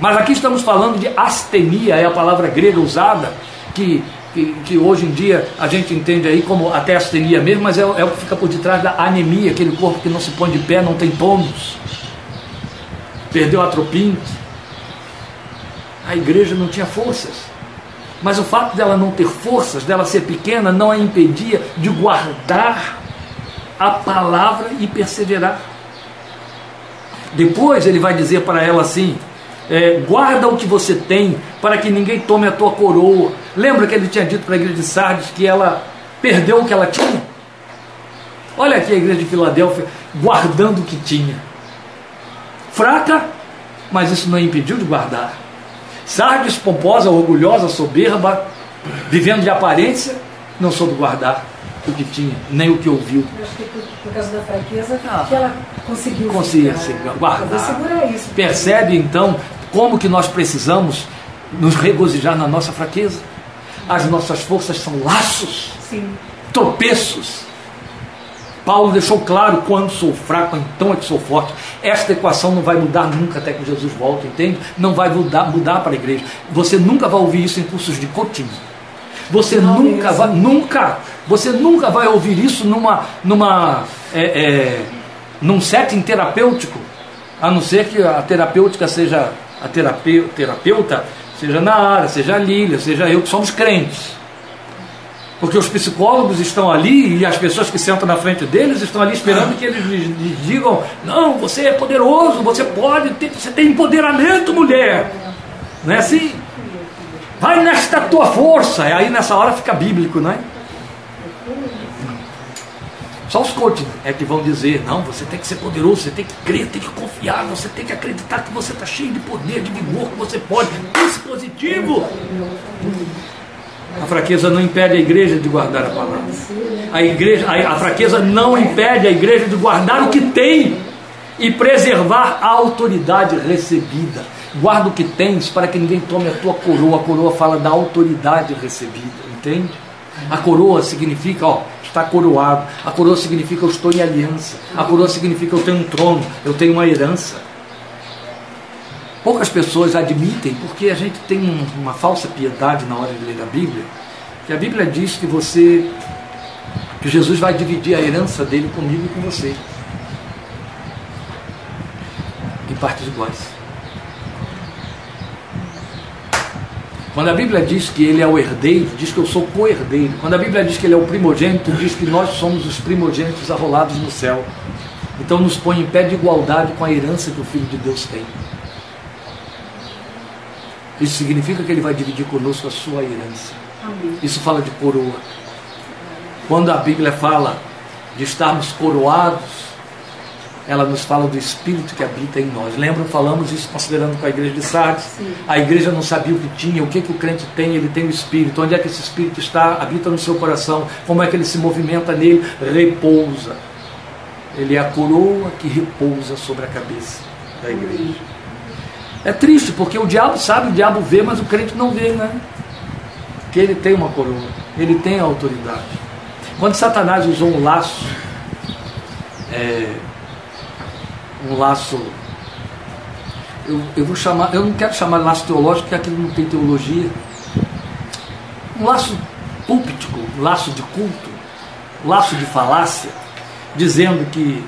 Mas aqui estamos falando de astenia, é a palavra grega usada, que, que, que, hoje em dia a gente entende aí como até astenia mesmo, mas é, é o que fica por detrás da anemia, aquele corpo que não se põe de pé, não tem tônus, perdeu atropina. A igreja não tinha forças. Mas o fato dela não ter forças, dela ser pequena, não a impedia de guardar a palavra e perseverar. Depois ele vai dizer para ela assim: é, guarda o que você tem, para que ninguém tome a tua coroa. Lembra que ele tinha dito para a igreja de Sardes que ela perdeu o que ela tinha? Olha aqui a igreja de Filadélfia guardando o que tinha. Fraca, mas isso não impediu de guardar. Sardes, pomposa, orgulhosa, soberba, vivendo de aparência, não soube guardar o que tinha, nem o que ouviu. Eu acho que por, por causa da fraqueza ah, que ela conseguiu conseguir guardar. Isso. Percebe então como que nós precisamos nos regozijar na nossa fraqueza? As nossas forças são laços, Sim. tropeços. Paulo deixou claro: quando sou fraco, então é que sou forte. Esta equação não vai mudar nunca até que Jesus volte, entende? Não vai mudar, mudar para a igreja. Você nunca vai ouvir isso em cursos de coaching. Você não nunca mesmo. vai, nunca, você nunca vai ouvir isso numa, numa, é, é, num setting terapêutico, a não ser que a terapêutica seja a terapeuta, terapeuta seja na área, seja Lília, seja eu, que somos crentes. Porque os psicólogos estão ali e as pessoas que sentam na frente deles estão ali esperando que eles lhes, digam: não, você é poderoso, você pode, você tem empoderamento, mulher. Não é assim? Vai nesta tua força. E aí nessa hora fica bíblico, não é? Só os coaches é que vão dizer: não, você tem que ser poderoso, você tem que crer, tem que confiar, você tem que acreditar que você está cheio de poder, de vigor, que você pode. Pense positivo. A fraqueza não impede a igreja de guardar a palavra. A, igreja, a, a fraqueza não impede a igreja de guardar o que tem e preservar a autoridade recebida. Guarda o que tens para que ninguém tome a tua coroa. A coroa fala da autoridade recebida, entende? A coroa significa, ó, está coroado. A coroa significa eu estou em aliança. A coroa significa eu tenho um trono, eu tenho uma herança. Poucas pessoas admitem, porque a gente tem uma falsa piedade na hora de ler a Bíblia, que a Bíblia diz que você, que Jesus vai dividir a herança dele comigo e com você, em partes iguais. Quando a Bíblia diz que ele é o herdeiro, diz que eu sou co-herdeiro. Quando a Bíblia diz que ele é o primogênito, diz que nós somos os primogênitos arrolados no céu. Então nos põe em pé de igualdade com a herança que o Filho de Deus tem. Isso significa que ele vai dividir conosco a sua herança. Isso fala de coroa. Quando a Bíblia fala de estarmos coroados, ela nos fala do Espírito que habita em nós. Lembram, falamos isso considerando com a igreja de Sardes. Sim. A igreja não sabia o que tinha, o que, que o crente tem, ele tem o Espírito. Onde é que esse Espírito está? Habita no seu coração. Como é que ele se movimenta nele? Repousa. Ele é a coroa que repousa sobre a cabeça da igreja. É triste, porque o diabo sabe, o diabo vê, mas o crente não vê, né? Que ele tem uma coroa, ele tem a autoridade. Quando Satanás usou um laço, é, um laço. Eu, eu vou chamar, eu não quero chamar de laço teológico, porque aquilo não tem teologia. Um laço púlpitico, um laço de culto, um laço de falácia, dizendo que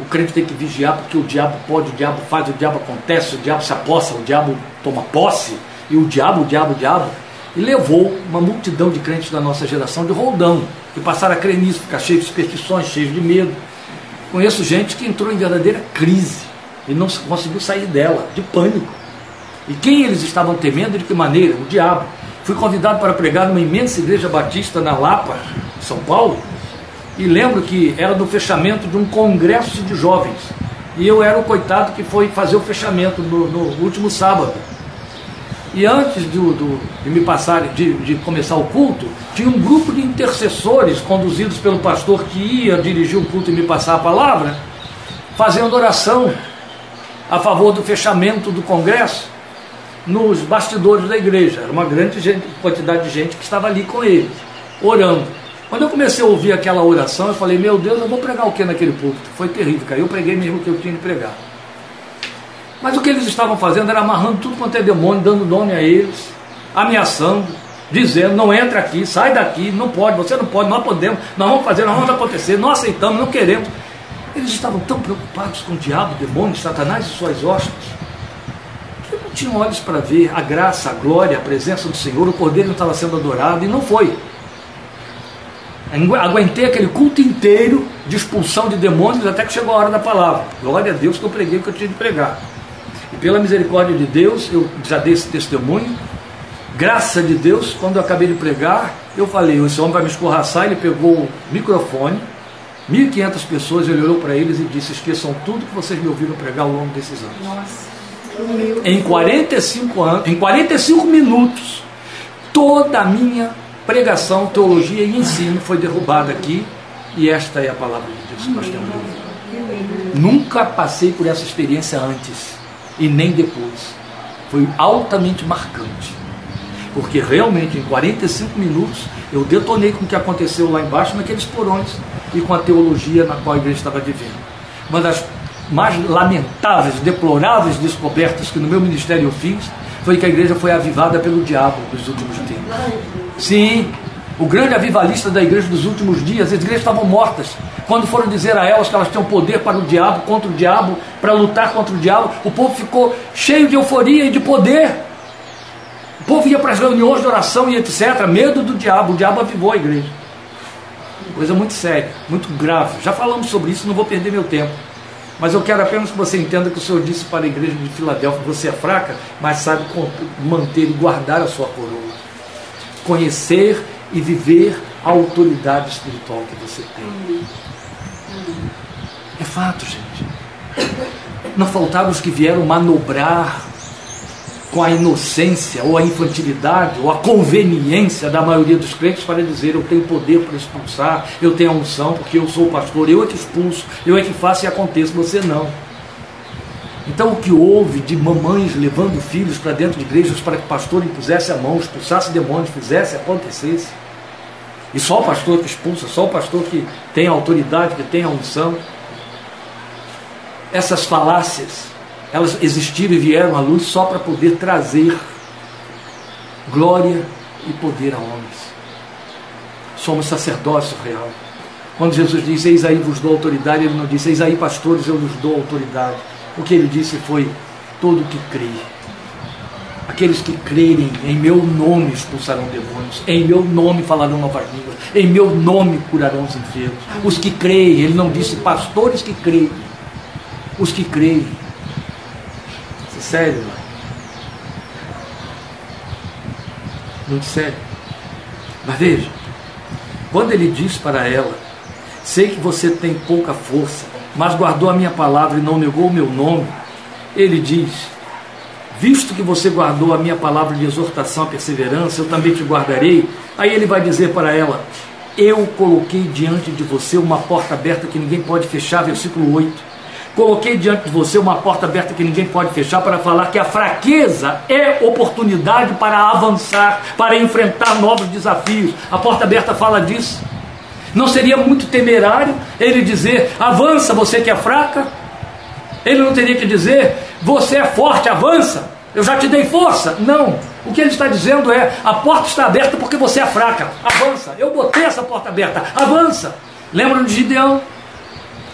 o crente tem que vigiar porque o diabo pode, o diabo faz, o diabo acontece, o diabo se aposta, o diabo toma posse, e o diabo, o diabo, o diabo, e levou uma multidão de crentes da nossa geração de roldão, que passaram a crer nisso, ficar cheios de superstições, cheios de medo, Conheço gente que entrou em verdadeira crise e não conseguiu sair dela, de pânico. E quem eles estavam temendo, de que maneira? O diabo. Fui convidado para pregar numa imensa igreja batista na Lapa, São Paulo, e lembro que era do fechamento de um congresso de jovens. E eu era o coitado que foi fazer o fechamento no, no último sábado. E antes do, de me passar, de, de, começar o culto, tinha um grupo de intercessores conduzidos pelo pastor que ia dirigir o culto e me passar a palavra, fazendo oração a favor do fechamento do congresso nos bastidores da igreja. Era uma grande gente, quantidade de gente que estava ali com ele, orando. Quando eu comecei a ouvir aquela oração, eu falei, meu Deus, eu vou pregar o que naquele púlpito? Foi terrível, cara. Eu preguei mesmo o que eu tinha de pregar. Mas o que eles estavam fazendo era amarrando tudo quanto é demônio, dando nome a eles, ameaçando, dizendo: não entra aqui, sai daqui, não pode, você não pode, nós podemos, nós vamos fazer, nós vamos acontecer, não aceitamos, não queremos. Eles estavam tão preocupados com o diabo, demônio, Satanás e suas hostes, que não tinham olhos para ver a graça, a glória, a presença do Senhor, o cordeiro não estava sendo adorado, e não foi. Aguentei aquele culto inteiro de expulsão de demônios até que chegou a hora da palavra. Glória a Deus que eu preguei o que eu tinha de pregar. Pela misericórdia de Deus, eu já dei esse testemunho. Graça de Deus, quando eu acabei de pregar, eu falei: esse homem vai me escorraçar. Ele pegou o microfone, 1.500 pessoas, ele olhou para eles e disse: Esqueçam tudo que vocês me ouviram pregar ao longo desses anos. Nossa. Em 45 anos, em 45 minutos, toda a minha pregação, teologia e ensino foi derrubada aqui. E esta é a palavra de Deus que nós temos Nunca passei por essa experiência antes e nem depois. Foi altamente marcante. Porque realmente em 45 minutos eu detonei com o que aconteceu lá embaixo naqueles porões e com a teologia na qual a igreja estava vivendo. Uma das mais lamentáveis, deploráveis descobertas que no meu ministério eu fiz foi que a igreja foi avivada pelo diabo nos últimos tempos. Sim, o grande avivalista da igreja dos últimos dias, as igrejas estavam mortas. Quando foram dizer a elas que elas tinham poder para o diabo, contra o diabo, para lutar contra o diabo, o povo ficou cheio de euforia e de poder. O povo ia para as reuniões de oração e etc. Medo do diabo. O diabo avivou a igreja. Coisa muito séria, muito grave. Já falamos sobre isso, não vou perder meu tempo. Mas eu quero apenas que você entenda que o Senhor disse para a igreja de Filadélfia: você é fraca, mas sabe manter e guardar a sua coroa. Conhecer e viver a autoridade espiritual que você tem. É fato, gente. Não faltaram os que vieram manobrar com a inocência, ou a infantilidade, ou a conveniência da maioria dos crentes para dizer: eu tenho poder para expulsar, eu tenho a unção, porque eu sou o pastor, eu é que expulso, eu é que faço e aconteça, você não. Então, o que houve de mamães levando filhos para dentro de igrejas para que o pastor impusesse a mão, expulsasse demônios, fizesse, acontecesse. E só o pastor que expulsa, só o pastor que tem autoridade, que tem a unção. Essas falácias, elas existiram e vieram à luz só para poder trazer glória e poder a homens. Somos sacerdócio real. Quando Jesus diz, eis aí vos dou autoridade, ele não disse, eis aí pastores, eu vos dou autoridade. O que ele disse foi: todo que crê. Aqueles que crerem em meu nome expulsarão demônios, em meu nome falarão novas línguas, em meu nome curarão os enfermos. Os que creem, ele não disse pastores que creem, os que creem. Isso é sério, não? Muito sério. Mas veja, quando ele diz para ela, sei que você tem pouca força, mas guardou a minha palavra e não negou o meu nome, ele diz: Visto que você guardou a minha palavra de exortação, a perseverança, eu também te guardarei. Aí ele vai dizer para ela: Eu coloquei diante de você uma porta aberta que ninguém pode fechar, versículo 8. Coloquei diante de você uma porta aberta que ninguém pode fechar para falar que a fraqueza é oportunidade para avançar, para enfrentar novos desafios. A porta aberta fala disso. Não seria muito temerário ele dizer: avança, você que é fraca? Ele não teria que dizer: você é forte, avança, eu já te dei força. Não. O que ele está dizendo é: a porta está aberta porque você é fraca, avança. Eu botei essa porta aberta, avança. Lembra de Gideão?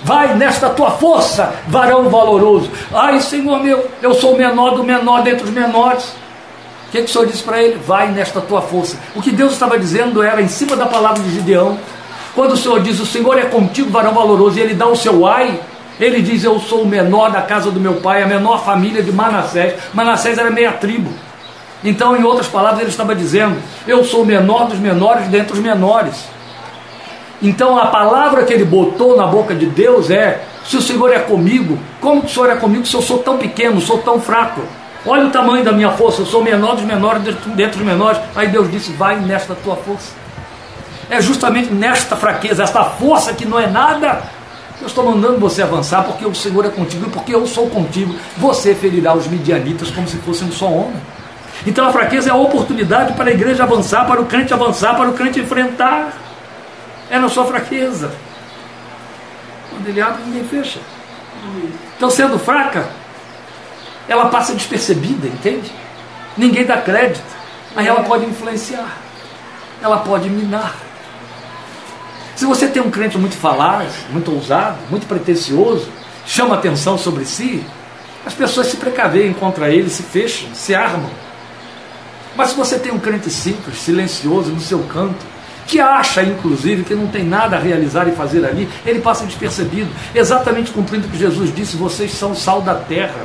Vai nesta tua força, varão valoroso. Ai, Senhor meu, eu sou o menor do menor dentre os menores. O que, que o Senhor disse para ele? Vai nesta tua força. O que Deus estava dizendo era, em cima da palavra de Gideão, quando o Senhor diz, o Senhor é contigo, varão valoroso, e ele dá o seu ai, ele diz, eu sou o menor da casa do meu pai, a menor família de Manassés. Manassés era meia tribo. Então, em outras palavras, ele estava dizendo, eu sou o menor dos menores dentre os menores. Então, a palavra que ele botou na boca de Deus é, se o Senhor é comigo, como que o Senhor é comigo se eu sou tão pequeno, sou tão fraco? Olha o tamanho da minha força, eu sou o menor dos menores dentre os menores. Aí Deus disse: Vai nesta tua força. É justamente nesta fraqueza, esta força que não é nada, eu estou mandando você avançar porque o Senhor é contigo e porque eu sou contigo. Você ferirá os midianitas como se fosse um só homem. Então a fraqueza é a oportunidade para a igreja avançar, para o crente avançar, para o crente enfrentar. É na sua fraqueza. Quando ele abre, ninguém fecha. Então, sendo fraca, ela passa despercebida, entende? Ninguém dá crédito. Mas ela pode influenciar. Ela pode minar. Se você tem um crente muito falaz, muito ousado, muito pretensioso, chama atenção sobre si, as pessoas se precaveem contra ele, se fecham, se armam. Mas se você tem um crente simples, silencioso, no seu canto, que acha, inclusive, que não tem nada a realizar e fazer ali, ele passa despercebido, exatamente cumprindo o que Jesus disse: vocês são o sal da terra.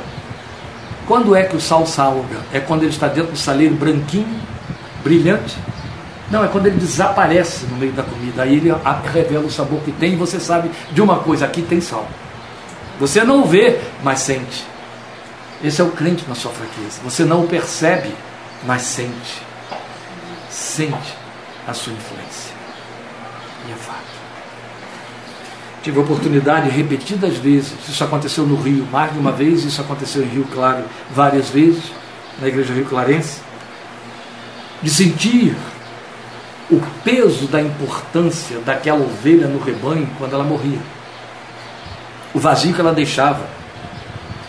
Quando é que o sal salga? É quando ele está dentro do saleiro branquinho, brilhante? Não, é quando ele desaparece no meio da comida. Aí ele revela o sabor que tem e você sabe de uma coisa: aqui tem sal. Você não vê, mas sente. Esse é o crente na sua fraqueza. Você não o percebe, mas sente. Sente a sua influência. E é fato. Tive a oportunidade repetidas vezes, isso aconteceu no Rio mais de uma vez, isso aconteceu em Rio Claro várias vezes, na igreja Rio Clarense, de sentir o peso da importância daquela ovelha no rebanho quando ela morria. O vazio que ela deixava.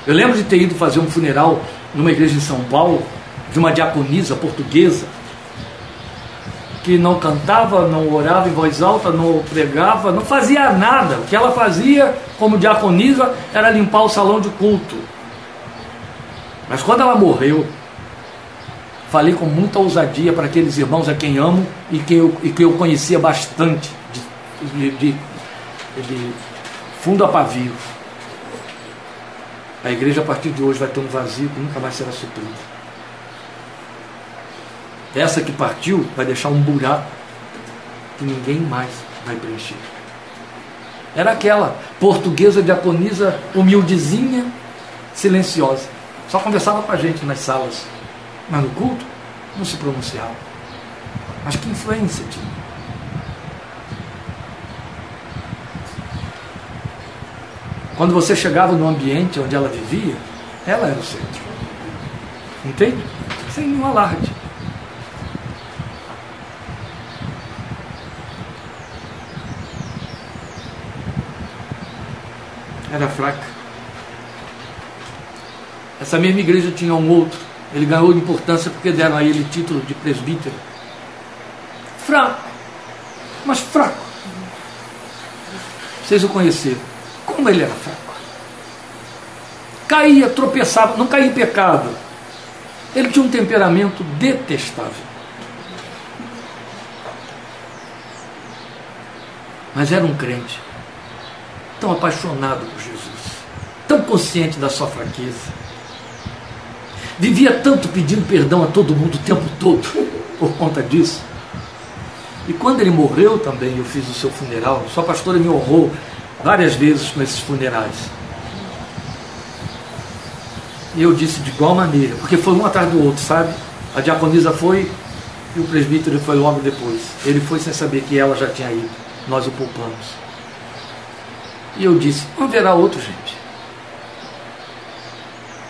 Eu lembro de ter ido fazer um funeral numa igreja em São Paulo, de uma diaconisa portuguesa, que não cantava, não orava em voz alta, não pregava, não fazia nada. O que ela fazia como diaconisa era limpar o salão de culto. Mas quando ela morreu, falei com muita ousadia para aqueles irmãos a quem amo e que eu, e que eu conhecia bastante, de, de, de fundo a pavio. A igreja a partir de hoje vai ter um vazio que nunca mais será suprido. Essa que partiu vai deixar um buraco que ninguém mais vai preencher. Era aquela portuguesa diaconisa humildezinha, silenciosa. Só conversava com a gente nas salas mas no culto não se pronunciava. Mas que influência tinha? Quando você chegava no ambiente onde ela vivia, ela era o centro. Entende? Sem nenhum alarde. Era fraca. Essa mesma igreja tinha um outro ele ganhou importância porque deram a ele título de presbítero. Fraco, mas fraco. Vocês o conheceram. Como ele era fraco. Caía, tropeçava, não caía em pecado. Ele tinha um temperamento detestável. Mas era um crente, tão apaixonado por Jesus, tão consciente da sua fraqueza Vivia tanto pedindo perdão a todo mundo o tempo todo por conta disso. E quando ele morreu também, eu fiz o seu funeral. Sua pastora me honrou várias vezes com esses funerais. E eu disse de igual maneira, porque foi um atrás do outro, sabe? A diaconisa foi e o presbítero foi logo depois. Ele foi sem saber que ela já tinha ido. Nós o poupamos. E eu disse: haverá outro, gente.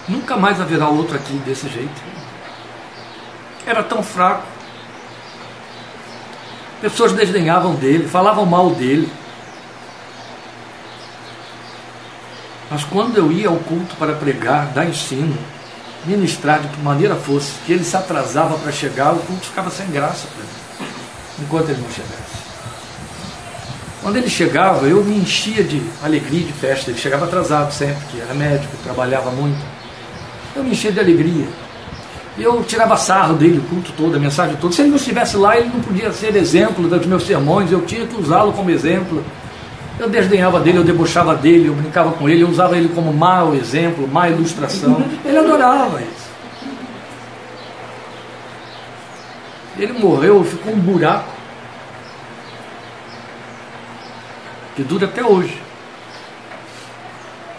Nunca mais haverá outro aqui desse jeito. Era tão fraco. Pessoas desdenhavam dele, falavam mal dele. Mas quando eu ia ao culto para pregar, dar ensino, ministrar de que maneira fosse, que ele se atrasava para chegar, o culto ficava sem graça para ele, enquanto ele não chegasse. Quando ele chegava, eu me enchia de alegria, de festa. Ele chegava atrasado sempre, que era médico, trabalhava muito eu me enchia de alegria. Eu tirava sarro dele, o culto todo, a mensagem toda. Se ele não estivesse lá, ele não podia ser exemplo dos meus sermões, eu tinha que usá-lo como exemplo. Eu desdenhava dele, eu debochava dele, eu brincava com ele, eu usava ele como mau exemplo, má ilustração. Ele adorava isso. Ele morreu, ficou um buraco que dura até hoje.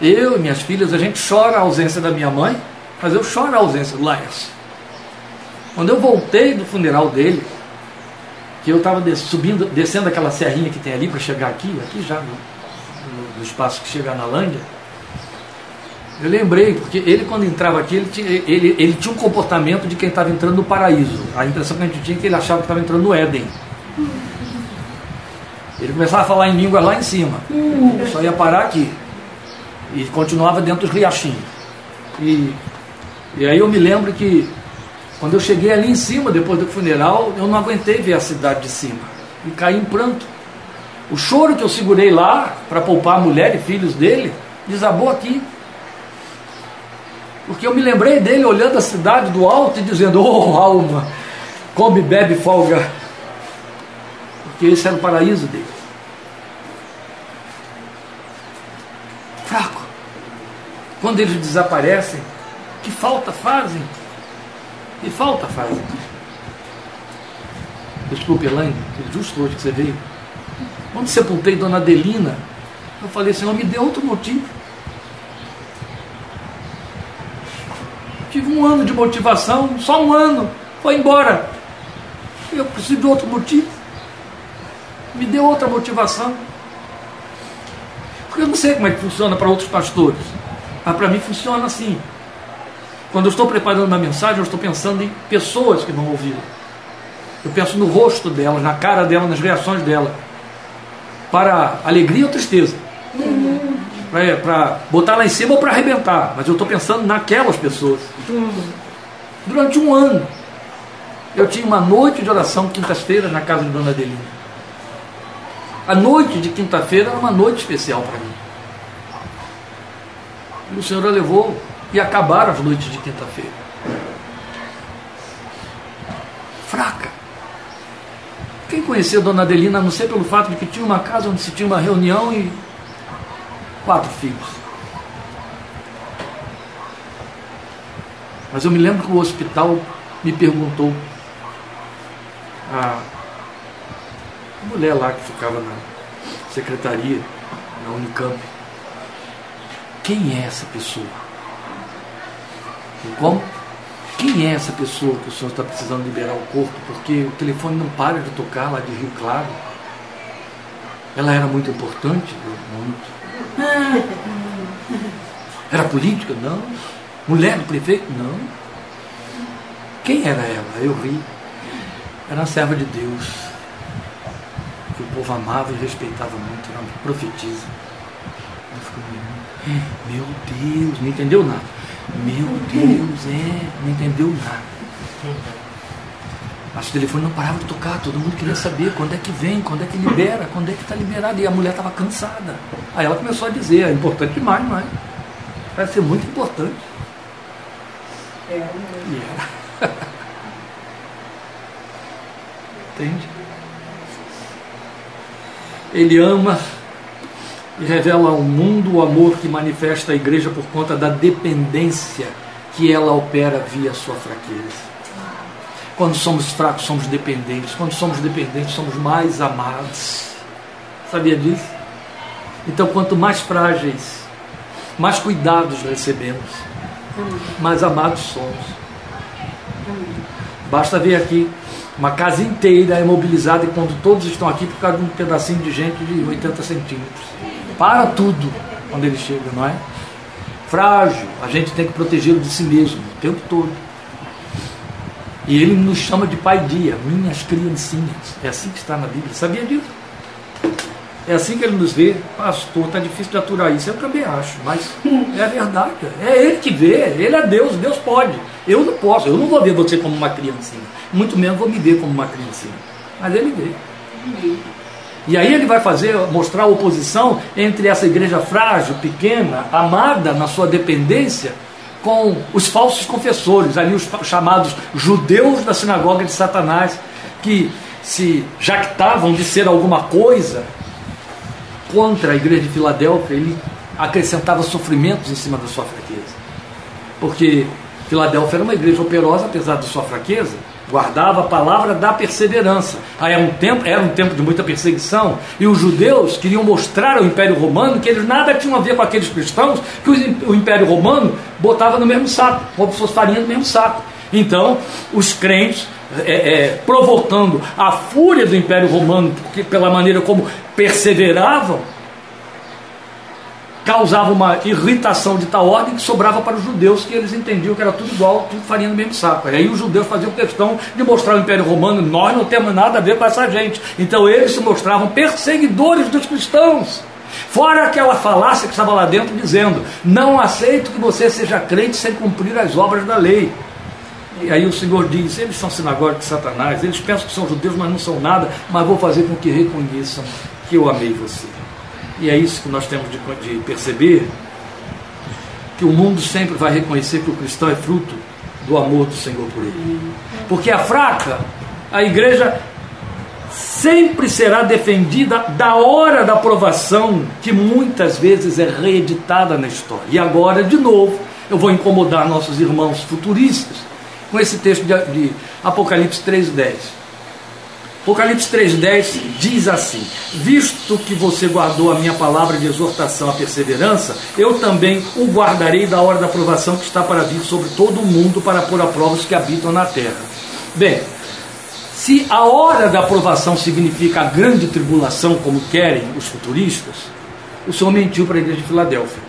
Eu e minhas filhas, a gente chora a ausência da minha mãe, Mas eu choro a ausência do Laércio. Quando eu voltei do funeral dele, que eu estava subindo, descendo aquela serrinha que tem ali para chegar aqui, aqui já no, no, espaço que chega na Lândia, eu lembrei, porque ele quando entrava aqui, ele tinha, ele, ele tinha um comportamento de quem estava entrando no paraíso. A impressão que a gente tinha é que ele achava que estava entrando no Éden. Ele começava a falar em línguas lá em cima. Só ia parar aqui. E continuava dentro dos riachinhos. E, e aí eu me lembro que quando eu cheguei ali em cima, depois do funeral, eu não aguentei ver a cidade de cima. E caí em pranto. O choro que eu segurei lá para poupar a mulher e filhos dele desabou aqui. Porque eu me lembrei dele olhando a cidade do alto e dizendo: Oh, alma, come, bebe, folga. Porque esse era o paraíso dele. Fraco. Quando eles desaparecem, que falta fazem? Que falta fazem? Desculpe, Elaine, justo hoje que você veio. Quando sepultei Dona Adelina, eu falei, Senhor, me dê outro motivo. Tive um ano de motivação, só um ano, foi embora. Eu preciso de outro motivo. Me dê outra motivação. Porque eu não sei como é que funciona para outros pastores. Mas para mim funciona assim. Quando eu estou preparando uma mensagem, eu estou pensando em pessoas que vão ouvi-la. Eu penso no rosto dela, na cara dela, nas reações dela. Para alegria ou tristeza. Uhum para botar lá em cima ou para arrebentar, mas eu estou pensando naquelas pessoas. Durante um ano, eu tinha uma noite de oração quinta-feira na casa de Dona Adelina. A noite de quinta-feira era uma noite especial para mim. E o Senhor a levou e acabaram as noites de quinta-feira. Fraca. Quem conhecia Dona Adelina, a não ser pelo fato de que tinha uma casa onde se tinha uma reunião e quatro filhos. Mas eu me lembro que o hospital me perguntou, a mulher lá que ficava na secretaria, na Unicamp, quem é essa pessoa? Como? Quem é essa pessoa que o senhor está precisando liberar o corpo? Porque o telefone não para de tocar lá de Rio Claro. Ela era muito importante? Muito. Era política? Não. Mulher do prefeito? Não. Quem era ela? Eu ri. Era uma serva de Deus. Que o povo amava e respeitava muito. Era uma profetisa. Meu Deus, não entendeu nada. Meu Deus, é, não entendeu nada. Mas o telefone não parava de tocar, todo mundo queria saber quando é que vem, quando é que libera, quando é que está liberado. E a mulher estava cansada. Aí ela começou a dizer, é importante demais, não é? Vai ser muito importante. É, e era. Entende? Ele ama e revela ao mundo o amor que manifesta a igreja por conta da dependência que ela opera via sua fraqueza. Quando somos fracos, somos dependentes. Quando somos dependentes, somos mais amados. Sabia disso? Então, quanto mais frágeis, mais cuidados recebemos, mais amados somos. Basta ver aqui uma casa inteira imobilizada e quando todos estão aqui por causa de um pedacinho de gente de 80 centímetros. Para tudo quando ele chega, não é? Frágil, a gente tem que protegê-lo de si mesmo o tempo todo. E ele nos chama de pai dia, minhas criancinhas. É assim que está na Bíblia. Sabia disso? É assim que ele nos vê. Pastor, está difícil de aturar isso. Eu também acho, mas é verdade. É ele que vê. Ele é Deus. Deus pode. Eu não posso. Eu não vou ver você como uma criancinha. Muito menos vou me ver como uma criancinha. Mas ele vê. E aí ele vai fazer, mostrar a oposição entre essa igreja frágil, pequena, amada na sua dependência, com os falsos confessores, ali os chamados judeus da sinagoga de Satanás, que se jactavam de ser alguma coisa contra a igreja de Filadélfia, ele acrescentava sofrimentos em cima da sua fraqueza. Porque Filadélfia era uma igreja operosa, apesar da sua fraqueza, guardava a palavra da perseverança. Aí era um tempo, era um tempo de muita perseguição, e os judeus queriam mostrar ao Império Romano que eles nada tinham a ver com aqueles cristãos que o Império Romano botava no mesmo saco, como se fosse farinha no mesmo saco. Então, os crentes, é, é, provocando a fúria do Império Romano, porque, pela maneira como perseveravam, causava uma irritação de tal ordem que sobrava para os judeus, que eles entendiam que era tudo igual, tudo farinha no mesmo saco. E aí os judeus faziam questão de mostrar ao Império Romano: nós não temos nada a ver com essa gente. Então eles se mostravam perseguidores dos cristãos. Fora aquela falácia que estava lá dentro dizendo: não aceito que você seja crente sem cumprir as obras da lei. E aí o Senhor diz: eles são sinagoga de Satanás, eles pensam que são judeus, mas não são nada, mas vou fazer com que reconheçam que eu amei você. E é isso que nós temos de, de perceber: que o mundo sempre vai reconhecer que o cristão é fruto do amor do Senhor por ele. Porque a fraca, a igreja sempre será defendida da hora da aprovação, que muitas vezes é reeditada na história. E agora, de novo, eu vou incomodar nossos irmãos futuristas com esse texto de, de Apocalipse 3,10. Apocalipse 3,10 diz assim: Visto que você guardou a minha palavra de exortação à perseverança, eu também o guardarei da hora da aprovação que está para vir sobre todo o mundo para pôr a prova os que habitam na terra. Bem, se a hora da aprovação significa a grande tribulação, como querem os futuristas, o Senhor mentiu para a igreja de Filadélfia.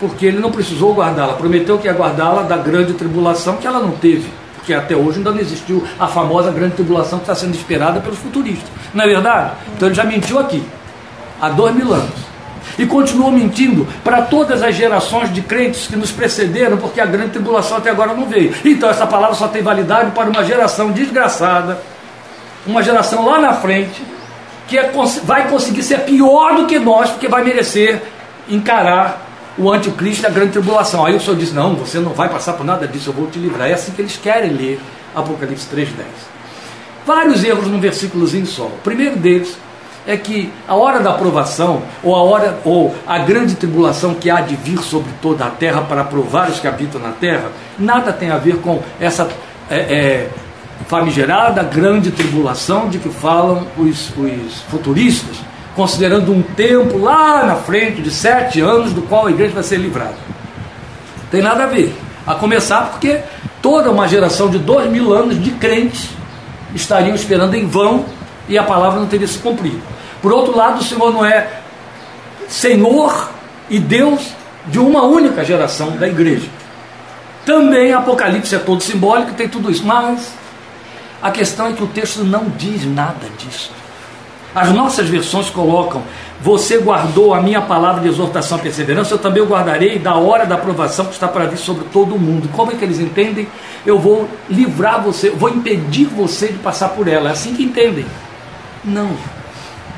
Porque ele não precisou guardá-la, prometeu que ia guardá-la da grande tribulação que ela não teve porque até hoje ainda não existiu a famosa grande tribulação que está sendo esperada pelos futuristas. Não é verdade? Então ele já mentiu aqui, há dois mil anos. E continuou mentindo para todas as gerações de crentes que nos precederam, porque a grande tribulação até agora não veio. Então essa palavra só tem validade para uma geração desgraçada, uma geração lá na frente, que é, vai conseguir ser pior do que nós, porque vai merecer encarar o anticristo e a grande tribulação. Aí o Senhor diz: Não, você não vai passar por nada disso, eu vou te livrar. É assim que eles querem ler Apocalipse 3,10. Vários erros num versículozinho só. O primeiro deles é que a hora da aprovação, ou a hora, ou a grande tribulação que há de vir sobre toda a terra para provar os que habitam na terra, nada tem a ver com essa é, é, famigerada grande tribulação de que falam os, os futuristas considerando um tempo lá na frente de sete anos do qual a igreja vai ser livrada. Tem nada a ver. A começar porque toda uma geração de dois mil anos de crentes estariam esperando em vão e a palavra não teria se cumprido. Por outro lado, o Senhor não é Senhor e Deus de uma única geração da igreja. Também Apocalipse é todo simbólico, tem tudo isso, mas a questão é que o texto não diz nada disso. As nossas versões colocam: Você guardou a minha palavra de exortação e perseverança, eu também guardarei da hora da aprovação que está para vir sobre todo o mundo. Como é que eles entendem? Eu vou livrar você, vou impedir você de passar por ela. É assim que entendem. Não.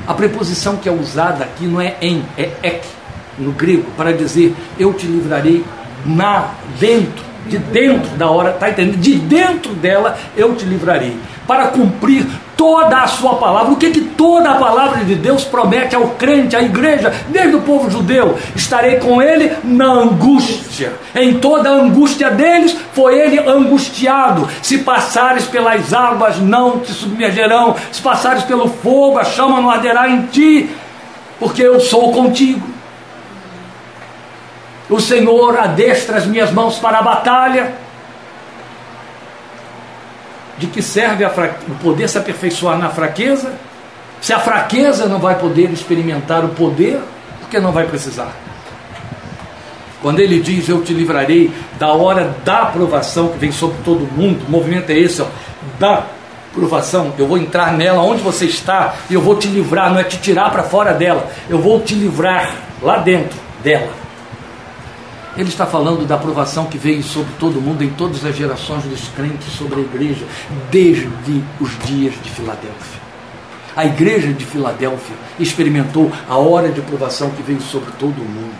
A preposição que é usada aqui não é em, é ek, no grego, para dizer eu te livrarei na, dentro, de dentro da hora, está entendendo? De dentro dela eu te livrarei para cumprir toda a sua palavra. O que, que toda a palavra de Deus promete ao crente, à igreja, desde o povo judeu? Estarei com ele na angústia. Em toda a angústia deles foi ele angustiado. Se passares pelas águas, não te submergerão. Se passares pelo fogo, a chama não arderá em ti, porque eu sou contigo. O Senhor adestra as minhas mãos para a batalha de que serve o poder se aperfeiçoar na fraqueza? Se a fraqueza não vai poder experimentar o poder, porque não vai precisar. Quando ele diz eu te livrarei da hora da aprovação que vem sobre todo mundo, o movimento é esse, ó, da aprovação, eu vou entrar nela onde você está e eu vou te livrar, não é te tirar para fora dela, eu vou te livrar lá dentro dela. Ele está falando da aprovação que veio sobre todo mundo, em todas as gerações dos crentes, sobre a igreja, desde os dias de Filadélfia. A igreja de Filadélfia experimentou a hora de aprovação que veio sobre todo o mundo.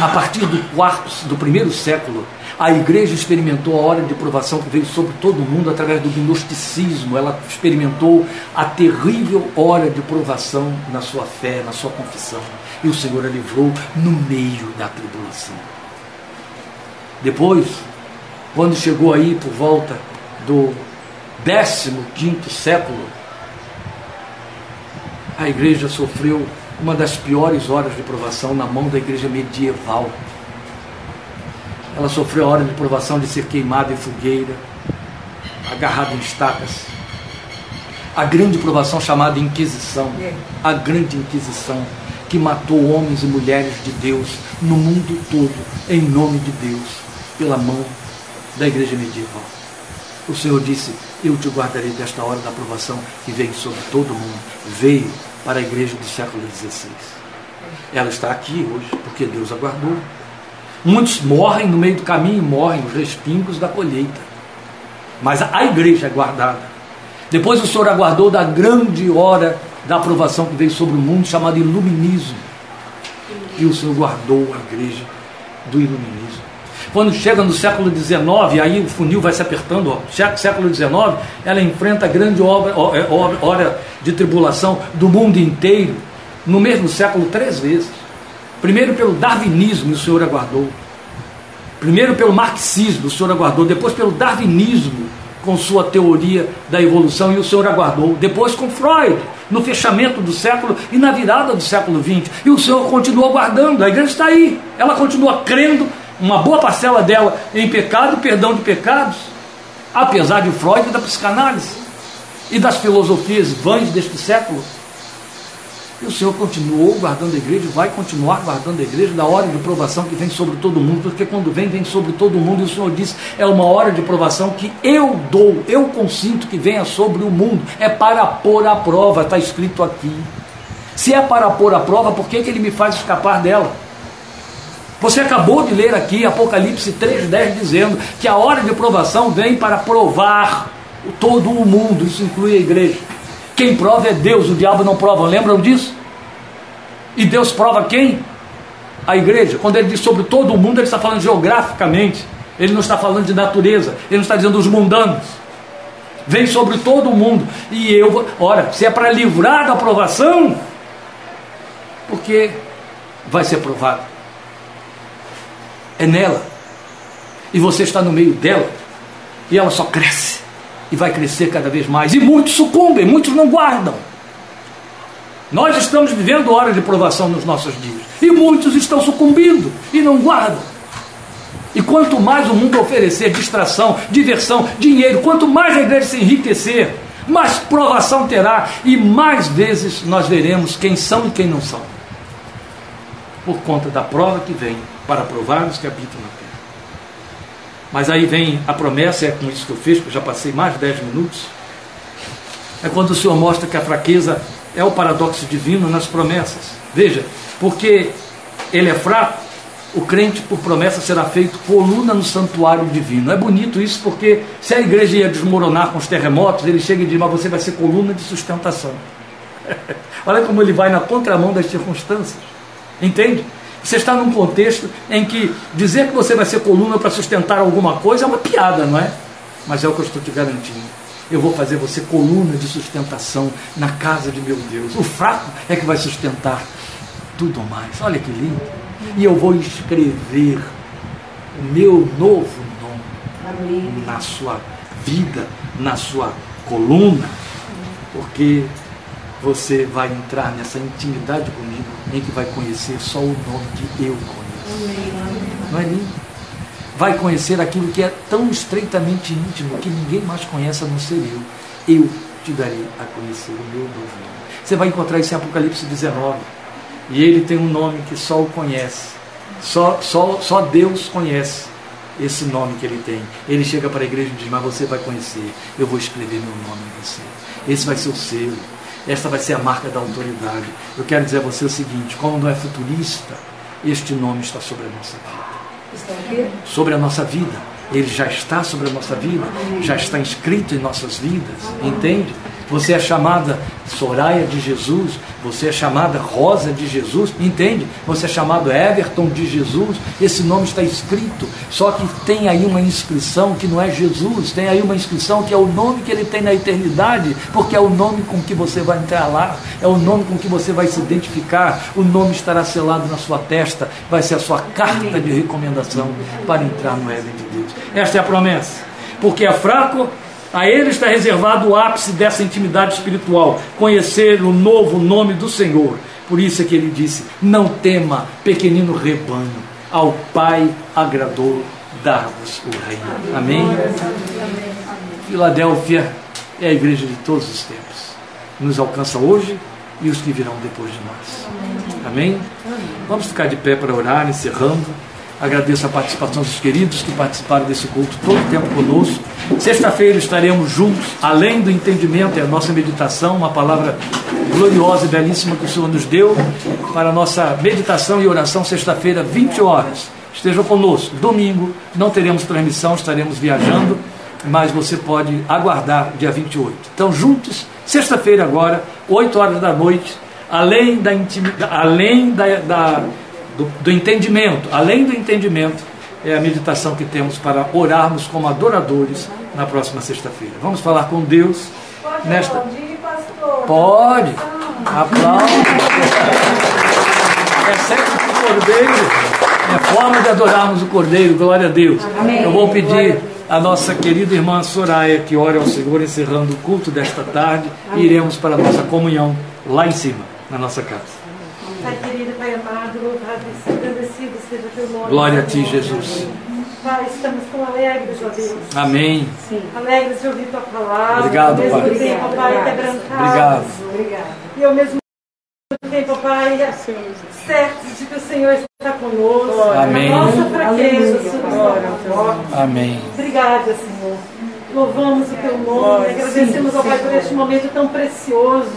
A partir do quarto, do primeiro século, a igreja experimentou a hora de aprovação que veio sobre todo o mundo através do gnosticismo. Ela experimentou a terrível hora de provação na sua fé, na sua confissão. E o Senhor a livrou no meio da tribulação. Depois, quando chegou aí por volta do 15 século, a igreja sofreu uma das piores horas de provação na mão da igreja medieval. Ela sofreu a hora de provação de ser queimada em fogueira, agarrada em estacas. A grande provação chamada Inquisição, a grande Inquisição, que matou homens e mulheres de Deus no mundo todo, em nome de Deus, pela mão da igreja medieval. O Senhor disse: Eu te guardarei desta hora da provação que veio sobre todo mundo. Veio para a igreja do século XVI. Ela está aqui hoje porque Deus aguardou. Muitos morrem no meio do caminho, morrem os respingos da colheita. Mas a igreja é guardada. Depois o Senhor aguardou da grande hora da aprovação que veio sobre o mundo, chamada iluminismo. E o Senhor guardou a igreja do iluminismo. Quando chega no século XIX, aí o funil vai se apertando, ó, século XIX, ela enfrenta a grande obra, é, hora de tribulação do mundo inteiro, no mesmo século, três vezes. Primeiro pelo darwinismo, o Senhor aguardou. Primeiro pelo marxismo, o Senhor aguardou. Depois pelo darwinismo, com sua teoria da evolução, e o Senhor aguardou. Depois com Freud, no fechamento do século e na virada do século XX. E o Senhor continua aguardando. A igreja está aí. Ela continua crendo uma boa parcela dela em pecado e perdão de pecados, apesar de Freud e da psicanálise e das filosofias vãs deste século. E o Senhor continuou guardando a igreja, vai continuar guardando a igreja da hora de provação que vem sobre todo mundo, porque quando vem, vem sobre todo mundo, e o Senhor disse: é uma hora de provação que eu dou, eu consinto que venha sobre o mundo, é para pôr a prova, está escrito aqui. Se é para pôr a prova, por que, que ele me faz escapar dela? Você acabou de ler aqui Apocalipse 3,10 dizendo que a hora de provação vem para provar todo o mundo, isso inclui a igreja. Quem prova é Deus, o diabo não prova, lembram disso? E Deus prova quem? A igreja. Quando ele diz sobre todo o mundo, ele está falando geograficamente, ele não está falando de natureza, ele não está dizendo os mundanos. Vem sobre todo o mundo. E eu vou. Ora, se é para livrar da aprovação, porque vai ser provado é nela. E você está no meio dela. E ela só cresce. E vai crescer cada vez mais. E muitos sucumbem, muitos não guardam. Nós estamos vivendo horas de provação nos nossos dias. E muitos estão sucumbindo e não guardam. E quanto mais o mundo oferecer distração, diversão, dinheiro, quanto mais a igreja se enriquecer, mais provação terá e mais vezes nós veremos quem são e quem não são. Por conta da prova que vem para provar os que habitam na terra. Mas aí vem a promessa, é com isso que eu fiz, que eu já passei mais de 10 minutos. É quando o Senhor mostra que a fraqueza é o paradoxo divino nas promessas. Veja, porque ele é fraco, o crente, por promessa, será feito coluna no santuário divino. É bonito isso porque se a igreja ia desmoronar com os terremotos, ele chega e diz: Mas você vai ser coluna de sustentação. Olha como ele vai na contramão das circunstâncias. Entende? Você está num contexto em que dizer que você vai ser coluna para sustentar alguma coisa é uma piada, não é? Mas é o que eu estou te garantindo. Eu vou fazer você coluna de sustentação na casa de meu Deus. O fraco é que vai sustentar tudo mais. Olha que lindo. E eu vou escrever o meu novo nome na sua vida, na sua coluna, porque você vai entrar nessa intimidade comigo, em que vai conhecer só o nome que eu conheço. Não é lindo? Vai conhecer aquilo que é tão estreitamente íntimo que ninguém mais conhece a não ser eu. Eu te darei a conhecer o meu novo nome. Você vai encontrar isso em Apocalipse 19. E ele tem um nome que só o conhece. Só, só, só Deus conhece esse nome que ele tem. Ele chega para a igreja e diz: Mas você vai conhecer, eu vou escrever meu nome em você. Esse vai ser o selo. Esta vai ser a marca da autoridade. Eu quero dizer a você o seguinte: como não é futurista, este nome está sobre a nossa vida. Sobre a nossa vida. Ele já está sobre a nossa vida, já está inscrito em nossas vidas, entende? Você é chamada Soraya de Jesus, você é chamada Rosa de Jesus, entende? Você é chamado Everton de Jesus, esse nome está escrito, só que tem aí uma inscrição que não é Jesus, tem aí uma inscrição que é o nome que ele tem na eternidade, porque é o nome com que você vai entrar lá, é o nome com que você vai se identificar, o nome estará selado na sua testa, vai ser a sua carta de recomendação para entrar no Éden de Deus. Esta é a promessa, porque é fraco A ele está reservado o ápice dessa intimidade espiritual, conhecer o novo nome do Senhor. Por isso é que ele disse: Não tema, pequenino rebanho, ao Pai agradou dar-vos o reino. Amém? Filadélfia é a igreja de todos os tempos. Nos alcança hoje e os que virão depois de nós. Amém? Vamos ficar de pé para orar, encerrando. Agradeço a participação dos queridos que participaram desse culto todo o tempo conosco. Sexta-feira estaremos juntos, além do entendimento e a nossa meditação, uma palavra gloriosa e belíssima que o Senhor nos deu para a nossa meditação e oração sexta-feira, 20 horas. Estejam conosco. Domingo não teremos transmissão, estaremos viajando, mas você pode aguardar dia 28. Então, juntos, sexta-feira agora, 8 horas da noite, além da intimidade, além da, da do, do entendimento, além do entendimento, é a meditação que temos para orarmos como adoradores na próxima sexta-feira. Vamos falar com Deus Pode nesta. aplaudir, pastor? Pode. Aplausos. É sexo do Cordeiro. É forma de adorarmos o Cordeiro. Glória a Deus. Amém. Eu vou pedir a nossa querida irmã Soraya que ore ao Senhor, encerrando o culto desta tarde, e iremos para a nossa comunhão lá em cima, na nossa casa. Pai querido, Pai amado, louvado e agradecido seja teu nome. Glória a ti, Jesus. Pai, estamos tão alegres, ó Deus. Amém. Alegres de ouvir tua palavra. Obrigado, ao mesmo Pai. tempo, ó Pai, quebrantados. Obrigado. E ao mesmo tempo, ó Pai, certos de que o Senhor está conosco. Amém. A nossa fraqueza, Senhor. Amém. Obrigada, Senhor. Louvamos o teu nome, agradecemos ao Pai por este momento tão precioso.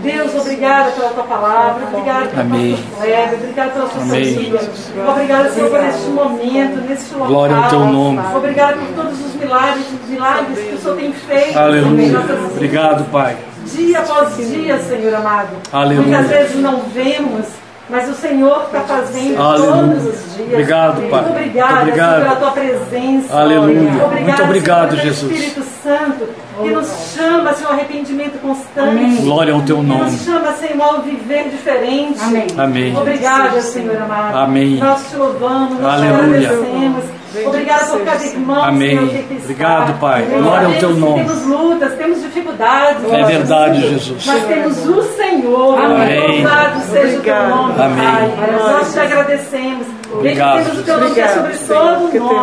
Deus, obrigada pela tua palavra, obrigada pelo Amém. pastor Kleber, obrigada pela sua família. Obrigada, Senhor, por este momento, neste local. Glória ao teu nome. Obrigada por todos os milagres, milagres que o Senhor tem feito Aleluia. Obrigado, Pai. Dia após dia, Senhor amado. Aleluia. Muitas vezes não vemos, mas o Senhor está fazendo Aleluia. todos os dias. Obrigado, Pai. Muito obrigada, Muito obrigado. Senhor, pela tua presença. Aleluia. Obrigada, Muito obrigado, Senhor, pelo Jesus. Espírito Santo, que nos chama, Senhor, ao arrependimento constante. Glória ao teu Que nome. nos chama, Senhor, ao viver diferente. Amém. Obrigada, Senhor amado. Amém. Nós te louvamos, nós Aleluia. te agradecemos. Obrigada por cada irmão, Amém. Obrigado, Pai. Glória ao teu nome. Temos lutas, temos dificuldades. É verdade, Jesus. Mas temos o Senhor. Amém. Louvado seja o teu nome, Amém. Pai. Nós te agradecemos. Obrigado, Bendizemos o teu nome sobre todo nome.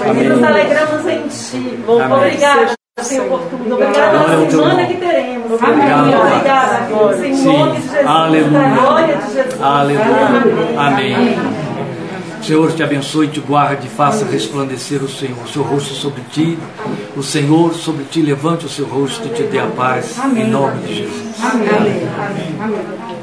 E Amém. nos alegramos em ti. Amém. Obrigada, Senhor, por tudo. Obrigada pela semana que teremos. Obrigado, Pai. Obrigada, Deus. Em Sim. nome de Jesus. Aleluia. Glória de Jesus. Aleluia. Amém. O Senhor te abençoe, te guarde, faça resplandecer o Senhor, o seu rosto sobre ti. O Senhor sobre ti levante o seu rosto e te dê a paz. Em nome de Jesus. Amém. Amém. Amém.